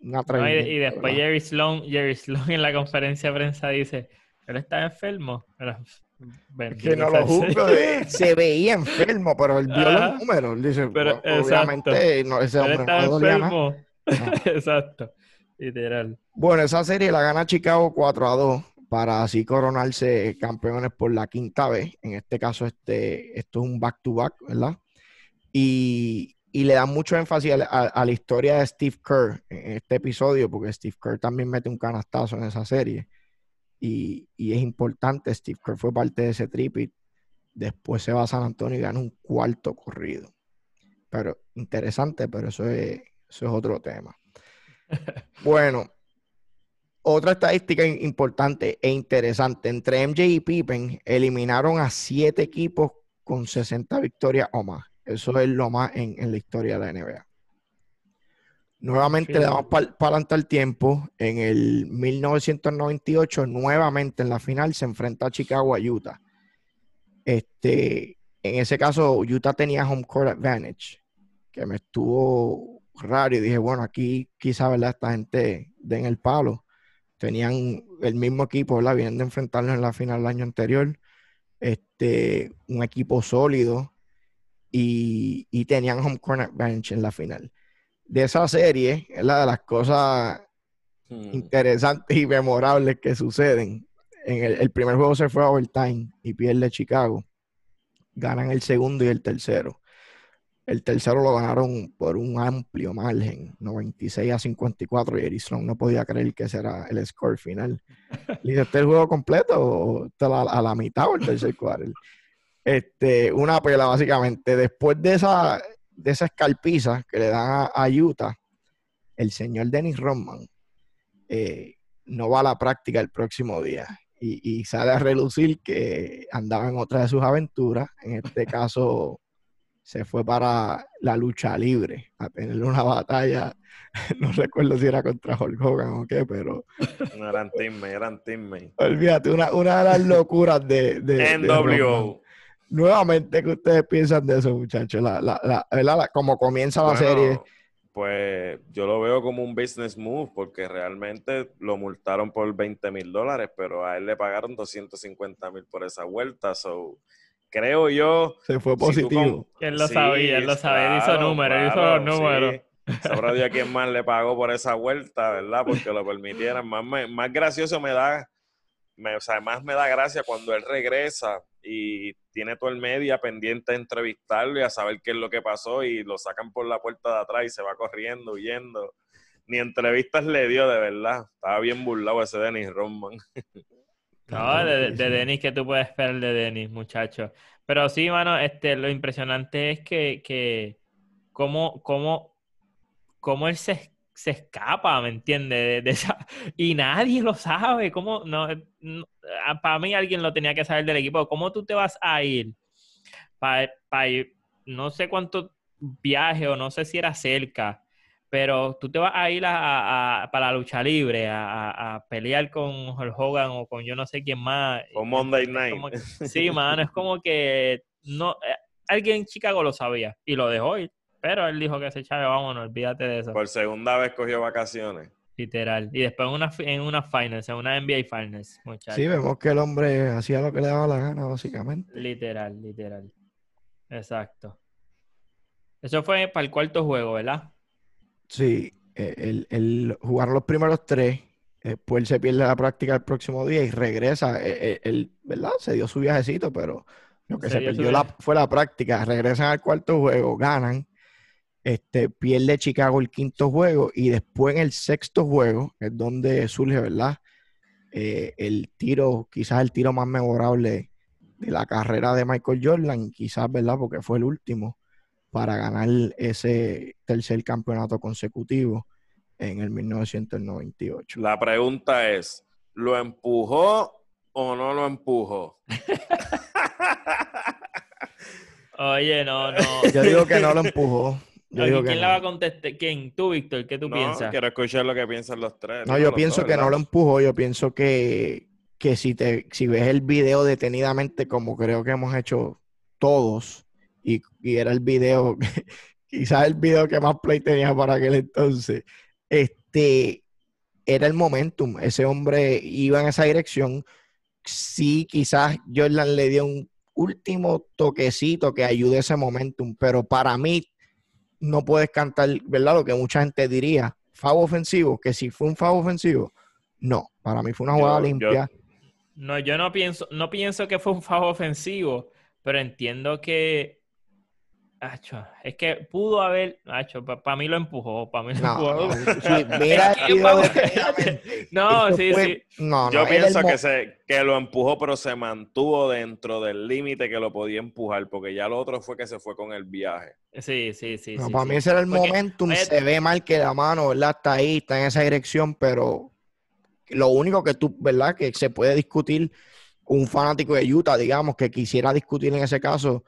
un No, y, después ¿verdad? Jerry Sloan, Jerry Sloan en la conferencia de prensa dice, él está enfermo. Pero, que no lo juzgo, eh, se veía enfermo, pero él vio Ajá. los números. Dice, Pero, "Pues, obviamente no, ese Él hombre está no le dolía nada". enfermo. *laughs* Exacto. Literal. Bueno, esa serie la gana Chicago 4 a 2 para así coronarse campeones por la quinta vez. En este caso, este, esto es un back-to-back, ¿verdad? Y, y le dan mucho énfasis a, la- a- a la historia de Steve Kerr en este episodio, porque Steve Kerr también mete un canastazo en esa serie. Y, y es importante, Steve Kerr fue parte de ese tripit. Después se va a San Antonio y gana un cuarto corrido. Pero interesante, pero eso es, eso es otro tema. *laughs* Bueno, otra estadística importante e interesante. Entre MJ y Pippen eliminaron a siete equipos con 60 victorias o más. Eso es lo más en, en la historia de la NBA. Nuevamente Sí. le damos para adelante el tiempo. En el 1998, nuevamente en la final, se enfrenta a Chicago a Utah. Este, en ese caso, Utah tenía home court advantage, que me estuvo raro y dije, bueno, aquí quizá, ¿verdad? Esta gente den el palo. Tenían el mismo equipo, ¿verdad? Vienen de enfrentarlos en la final el año anterior. Este, un equipo sólido y, y tenían home court advantage en la final. De esa serie, es la de las cosas Hmm. interesantes y memorables que suceden. En el, el primer juego se fue a overtime y pierde Chicago. Ganan el segundo y el tercero. El tercero lo ganaron por un amplio margen, 96 a 54. Y Sloan no podía creer que ese era el score final. Le dice, ¿este es el juego completo o está a la, a la mitad o el tercer quarter? Este, una pela, básicamente. Después de esa, de esa escarpiza que le dan a, a Utah, el señor Dennis Rodman eh, no va a la práctica el próximo día y, y sale a relucir que andaba en otra de sus aventuras. En este caso, se fue para la lucha libre a tener una batalla. *laughs* No recuerdo si era contra Hulk Hogan o qué, pero No eran teammates, eran teammates. olvídate, una, una de las locuras de, de. NWO. Nuevamente, ¿qué ustedes piensan de eso, muchachos? La, la, la, ¿verdad? La- como comienza la Bueno, serie. Pues yo lo veo como un business move porque realmente lo multaron por 20 mil dólares, pero a él le pagaron 250 mil por esa vuelta. So, creo yo. Se fue si positivo. con- Él lo sabía, él lo sabía, él hizo números, él hizo los números. sí. Sabrá Dios quién más le pagó por esa vuelta, ¿verdad? Porque lo permitieran. Más, me- más gracioso me da, me- o sea, más me da gracia cuando él regresa y tiene todo el media pendiente de entrevistarlo y a saber qué es lo que pasó y lo sacan por la puerta de atrás y se va corriendo, huyendo. Ni entrevistas le dio, de verdad. Estaba bien burlado ese Dennis Rodman. *laughs* No, de, de sí. Denis, ¿qué tú puedes esperar de Denis, muchacho? Pero sí, mano, este, lo impresionante es que, que cómo, cómo, cómo él se, se escapa, ¿me entiendes? De, de esa... Y nadie lo sabe. ¿Cómo? No, no- ah, para mí alguien lo tenía que saber del equipo. ¿Cómo tú te vas a ir para, ir, no sé cuánto viaje o no sé si era cerca, pero tú te vas a ir a, a- a- para la lucha libre, a, pelear con Hogan o con yo no sé quién más. Con Monday Night. como sí, mano, es como que no, eh, alguien en Chicago lo sabía y lo dejó ir, pero él dijo que se echaba, vámonos, olvídate de eso, Por segunda vez cogió vacaciones. literal. Y después en una, en una finals, en una NBA finals, muchachos. Sí, vemos que el hombre hacía lo que le daba la gana, básicamente. Literal, literal. Exacto. Eso fue para el cuarto juego, ¿verdad? Sí, eh, el, el jugar los primeros tres, después él se pierde la práctica el próximo día y regresa. eh, eh, Él, ¿verdad? Se dio su viajecito, pero lo que Se perdió la- fue la práctica. Regresan al cuarto juego, ganan. Este, pierde Chicago el quinto juego y después en el sexto juego es donde surge, ¿verdad? Eh, el tiro, quizás el tiro más memorable de la carrera de Michael Jordan, quizás, ¿verdad? Porque fue el último para ganar ese tercer campeonato consecutivo. en el 1998. La pregunta es, ¿lo empujó o no lo empujó? *laughs* Oye, no, no. Yo digo que no lo empujó. Yo que ¿Quién no. la va a contestar? ¿Quién? ¿Tú, Víctor? ¿Qué tú no, piensas? quiero escuchar lo que piensan los tres. No, yo pienso dos, que no lo empujó. Yo pienso que, que si, te, si ves el video detenidamente, como creo que hemos hecho todos, y, y era el video, *laughs* quizás el video que más play tenía para aquel entonces, este, era el momentum. Ese hombre iba en esa dirección. Sí, quizás Jordan le dio un último toquecito que ayude ese momentum, pero para mí no puedes cantar, ¿verdad? Lo que mucha gente diría, favo ofensivo, que si fue un favo ofensivo, no, para mí fue una jugada yo- limpia. No, yo no pienso, no pienso que fue un fajo ofensivo, pero entiendo que. Acho, es que pudo haber. Para mí lo empujó. Para mí lo No, empujó. no, sí, *laughs* mira. No, sí, fue- sí. No, no, Yo el pienso que, se, que lo empujó, pero se mantuvo dentro del límite que lo podía empujar, porque ya lo otro fue que se fue con el viaje. Sí, sí, sí. no, sí, para sí. mí ese era el Porque, momentum. oye, Se ve mal que la mano, ¿verdad? Está ahí, está en esa dirección, pero lo único que tú, ¿verdad? Que se puede discutir, un fanático de Utah, digamos, que quisiera discutir en ese caso,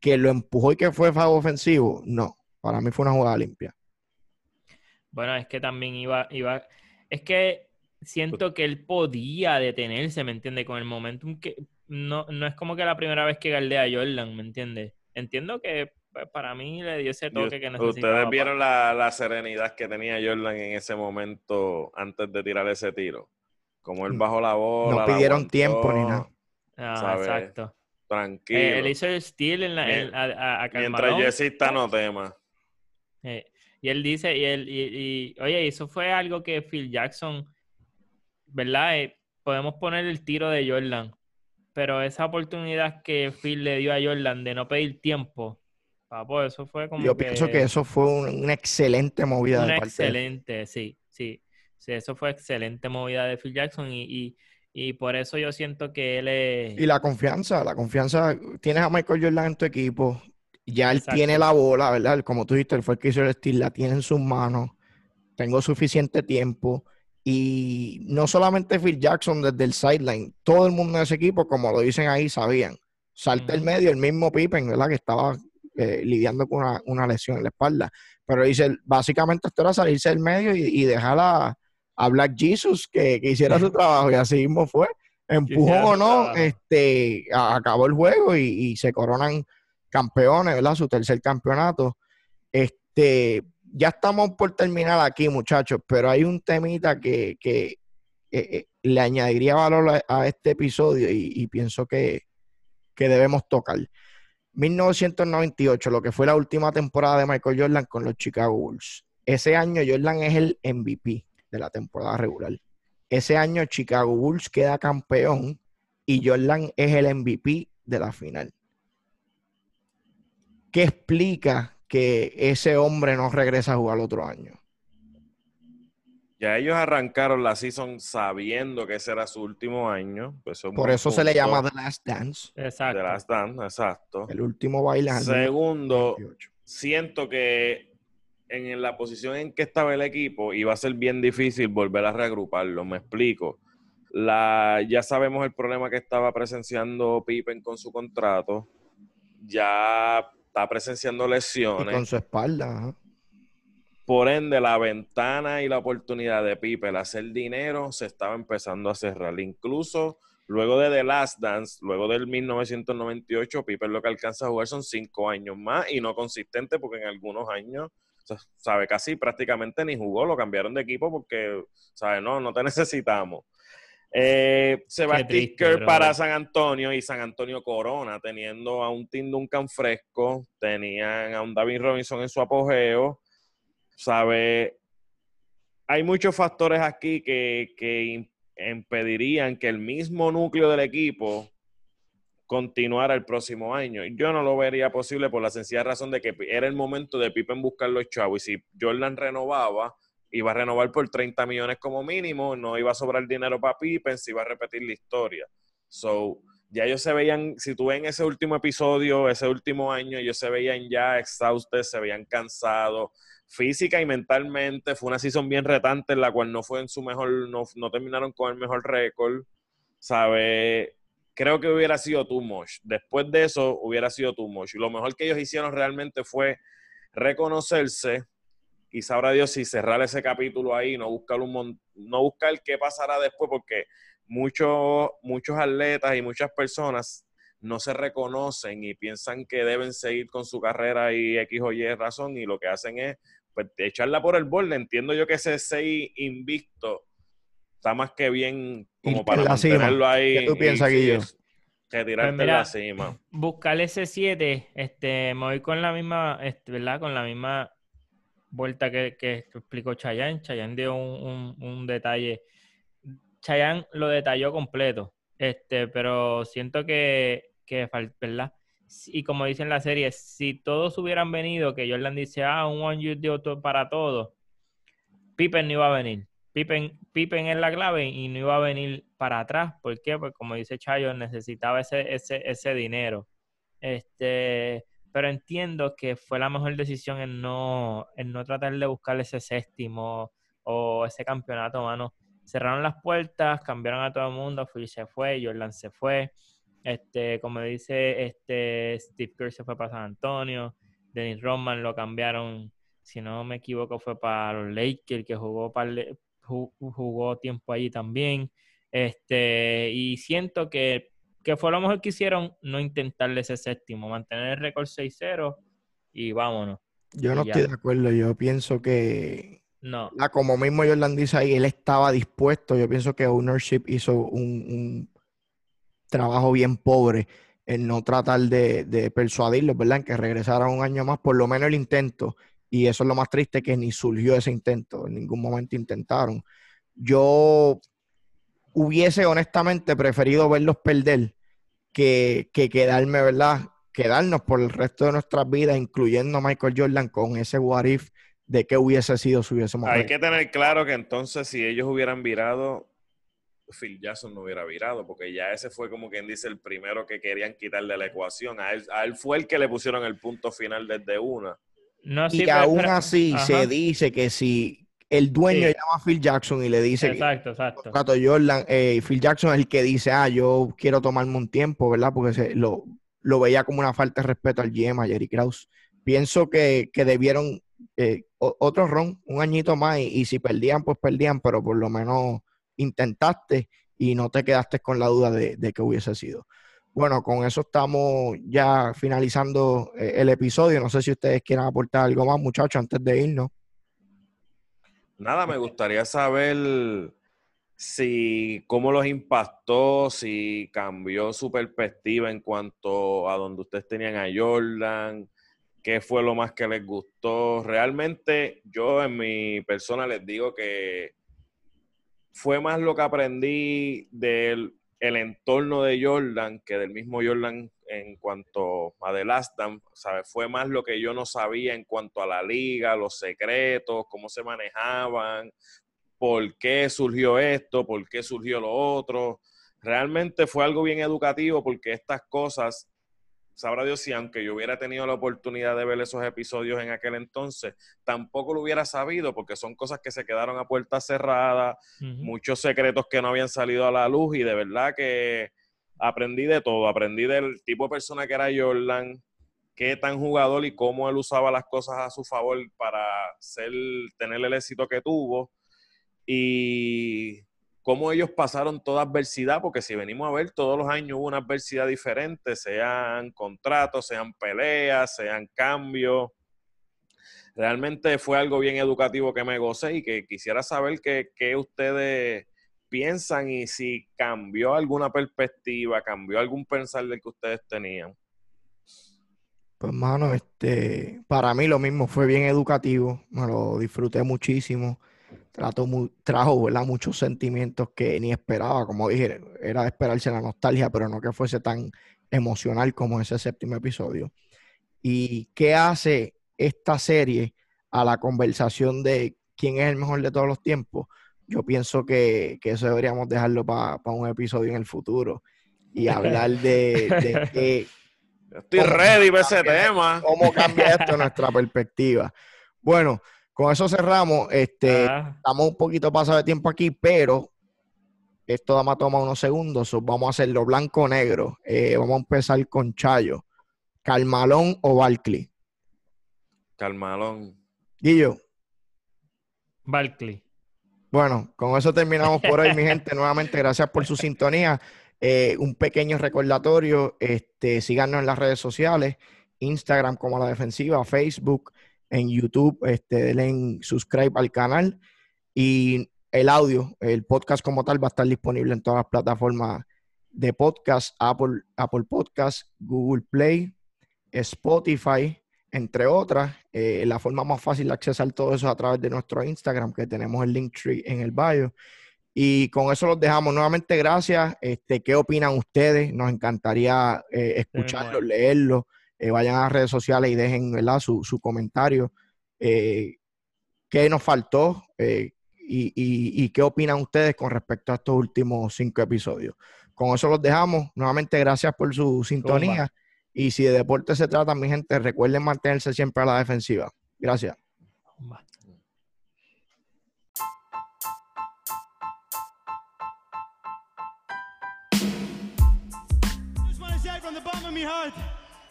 que lo empujó y que fue favo ofensivo, no. Para mí fue una jugada limpia. Bueno, es que también iba, iba. Es que siento que él podía detenerse, ¿me entiendes? Con el momentum que. No, no es como que la primera vez que galdea a Jordan, ¿me entiendes? Entiendo que pues, para mí le dio ese Y toque que necesitaba. Ustedes vieron la, la serenidad que tenía Jordan en ese momento antes de tirar ese tiro. Como él No- bajó la bola. no la pidieron tiempo ni aguantó, Ah, exacto. Tranquilo. Eh, él hizo el steal en la, en- a, a- a Mientras. Jesse está, no tema. Eh, y él dice, y él, y, y- oye, eso fue algo que Phil Jackson, ¿verdad? Eh, podemos poner el tiro de Jordan, pero esa oportunidad que Phil le dio a Jordan de no pedir tiempo, papo, eso fue como Yo pienso que eso fue un- una excelente movida una de parte de él. excelente, sí, sí, sí, eso fue excelente movida de Phil Jackson y, y, y por eso yo siento que él es... Y la confianza, la confianza, tienes a Michael Jordan en tu equipo, ya él Exacto. tiene la bola, ¿verdad? Como tú dijiste, él fue el que hizo el steal, la tiene en sus manos, tengo suficiente tiempo. Y no solamente Phil Jackson desde el sideline, todo el mundo de ese equipo, como lo dicen ahí, sabían. Salta el medio, el mismo Pippen, ¿verdad? Que estaba eh, lidiando con una, una lesión en la espalda. Pero dice, básicamente esto era salirse del medio y, y dejar a, a Black Jesus que, que hiciera su trabajo. Y así mismo fue. Empujó o no, este, acabó el juego y, y se coronan campeones, ¿verdad? Su tercer campeonato. Este, ya estamos por terminar aquí, muchachos, pero hay un temita que, que, eh, eh, le añadiría valor a, a este episodio y, y pienso que, que debemos tocar. 1998, lo que fue la última temporada de Michael Jordan con los Chicago Bulls. Ese año Jordan es el MVP de la temporada regular. Ese año Chicago Bulls queda campeón y Jordan es el MVP de la final. ¿Qué explica que ese hombre no regresa a jugar otro año? Ya ellos arrancaron la season sabiendo que ese era su último año. pues eso Por eso se le llama The Last Dance, Exacto. De Last Dance, exacto. el último el Segundo, 98. siento que en la posición en que estaba el equipo iba a ser bien difícil volver a reagruparlo. Me explico. La, ya sabemos el problema que estaba presenciando Pippen con su contrato. Ya está presenciando Y lesiones. con su espalda. Por ende, la ventana y la oportunidad de Pippen hacer dinero se estaba empezando a cerrar. Incluso luego de The Last Dance, luego del 1998, Pippen lo que alcanza a jugar son cinco años más y no consistente porque en algunos años, sabe, casi prácticamente ni jugó, lo cambiaron de equipo porque, sabe, no, no te *laughs* necesitamos. Eh, se va Kerr para San Antonio y San Antonio Corona, teniendo a un Tim Duncan fresco, tenían a un David Robinson en su apogeo, sabe, hay muchos factores aquí que, que im- impedirían que el mismo núcleo del equipo continuara el próximo año. Yo no lo vería posible por la sencilla razón de que era el momento de Pippen buscar los chavos y si Jordan renovaba, iba a renovar por 30 millones como mínimo, no iba a sobrar dinero para Pippen, se iba a repetir la historia. So, ya ellos se veían, si tú ves en ese último episodio, ese último año, ellos se veían ya exhaustos, se veían cansados. física y mentalmente. Fue una season bien retante en la cual no fue en su mejor, no, no terminaron con el mejor récord. ¿Sabe? Creo que hubiera sido too much. Después de eso, hubiera sido too much. Y lo mejor que ellos hicieron realmente fue reconocerse y sabrá Dios si cerrar ese capítulo ahí, no buscar un no buscar qué pasará después, porque muchos, muchos atletas y muchas personas no se reconocen y piensan que deben seguir con su carrera y X o Y razón, y lo que hacen es pues, echarla por el borde. Entiendo yo que ese 6 invicto está más que bien como para mantenerlo ahí. ¿Qué tú piensas, Guillo? Que tirarte pues la cima. Buscar ese 7, este, me voy con la misma, este, ¿verdad? Con la misma vuelta que, que explicó Chayanne. Chayanne dio un, un, detalle. Chayanne lo detalló completo, este, pero siento que, que, ¿verdad? Y como dice en la serie, si todos hubieran venido, que Jordan dice, ah, un one you dio para todos, Pippen no iba a venir. Pippen, Pippen es la clave y no iba a venir para atrás. ¿Por qué? Pues como dice Chayo, necesitaba ese, ese, ese dinero. Este, pero entiendo que fue la mejor decisión en no, en no tratar de buscar ese séptimo o ese campeonato, mano. Cerraron las puertas, cambiaron a todo el mundo, Phil se fue, Jordan se fue, este, como dice este Steve Kerr se fue para San Antonio, Dennis Rodman lo cambiaron, si no me equivoco, fue para los Lakers, que jugó, para, jugó tiempo allí también. Este, y siento que que fue lo mejor que hicieron, no intentarle ese séptimo, mantener el récord 6-0 y vámonos. Yo no estoy de acuerdo, yo pienso que, no. como mismo Jordan dice ahí, él estaba dispuesto, yo pienso que Ownership hizo un, trabajo bien pobre en no tratar de, de persuadirlos, ¿verdad? En que regresaran un año más, por lo menos el intento, y eso es lo más triste, que ni surgió ese intento, en ningún momento intentaron. Yo hubiese honestamente preferido verlos perder que, quedarme, ¿verdad? Quedarnos por el resto de nuestras vidas, incluyendo a Michael Jordan, con ese what if de qué hubiese sido si hubiésemos. Hay que tener claro que entonces, si ellos hubieran virado, Phil Jackson no hubiera virado, porque ya ese fue como quien dice el primero que querían quitarle la ecuación. A él, fue el que le pusieron el punto final desde una. No, y aún así se dice que si el dueño llama a Phil Jackson y le dice exacto, exacto. Jordan, eh, Phil Jackson es el que dice, ah, yo quiero tomarme un tiempo, ¿verdad? Porque se, lo, lo veía como una falta de respeto al GM, a Jerry Krause. Pienso que, debieron eh, otro ron, un añito más, y, si perdían, pues perdían, pero por lo menos intentaste y no te quedaste con la duda de, de que hubiese sido. Bueno, con eso estamos ya finalizando eh, el episodio. No sé si ustedes quieren aportar algo más, muchachos, antes de irnos. Nada, me gustaría saber si cómo los impactó, si cambió su perspectiva en cuanto a donde ustedes tenían a Jordan, qué fue lo más que les gustó. Realmente yo en mi persona les digo que fue más lo que aprendí del el entorno de Jordan que del mismo Jordan en cuanto a The Last Dance, Fue más lo que yo no sabía en cuanto a la liga, los secretos, cómo se manejaban, por qué surgió esto, por qué surgió lo otro. Realmente fue algo bien educativo porque estas cosas sabrá Dios si aunque yo hubiera tenido la oportunidad de ver esos episodios en aquel entonces, tampoco lo hubiera sabido porque son cosas que se quedaron a puerta cerrada, muchos secretos que no habían salido a la luz y de verdad que aprendí de todo, aprendí del tipo de persona que era Jordan, qué tan jugador y cómo él usaba las cosas a su favor para ser, tener el éxito que tuvo. Y cómo ellos pasaron toda adversidad, porque si venimos a ver, todos los años hubo una adversidad diferente, sean contratos, sean peleas, sean cambios. Realmente fue algo bien educativo que me gocé y que quisiera saber qué, ustedes piensan y si cambió alguna perspectiva, cambió algún pensar del que ustedes tenían. Pues, mano, este, para mí lo mismo, fue bien educativo, me lo disfruté muchísimo trajo ¿verdad? muchos sentimientos que ni esperaba. Como dije, era de esperarse la nostalgia, pero no que fuese tan emocional como ese séptimo episodio. ¿Y qué hace esta serie a la conversación de quién es el mejor de todos los tiempos? Yo pienso que, eso deberíamos dejarlo para un episodio en el futuro y hablar de, de *laughs* que... Estoy ready para ese tema. ¿Cómo cambia esto nuestra *laughs* perspectiva? Bueno, con eso cerramos. Este, Ah, Estamos un poquito pasado de tiempo aquí, pero esto da más toma unos segundos. so vamos a hacerlo blanco-negro. Eh, vamos a empezar con Chayo. Carmalón o Barkley. Carmalón. Guillo. Barkley. Bueno, con eso terminamos por hoy, mi gente. Nuevamente, gracias por su sintonía. Eh, un pequeño recordatorio, este, síganos en las redes sociales, Instagram como La Defensiva, Facebook, en YouTube, este, denle en subscribe al canal y el audio, el podcast como tal va a estar disponible en todas las plataformas de podcast, Apple, Apple Podcast, Google Play, Spotify, entre otras. Eh, la forma más fácil de accesar todo eso es a través de nuestro Instagram, que tenemos el link tree en el bio. Y con eso los dejamos. Nuevamente, gracias. Este, ¿Qué opinan ustedes? Nos encantaría eh, escucharlos, leerlos. Eh, vayan a las redes sociales y dejen ¿verdad? Su, su comentario. Eh, ¿Qué nos faltó? Eh, y, y- y qué opinan ustedes con respecto a estos últimos cinco episodios? Con eso los dejamos. Nuevamente, gracias por su sintonía. Y si de deporte se trata, mi gente, recuerden mantenerse siempre a la defensiva. Gracias. From the bottom of my heart,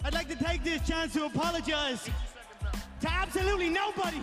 I'd like to take this chance to apologize to absolutely nobody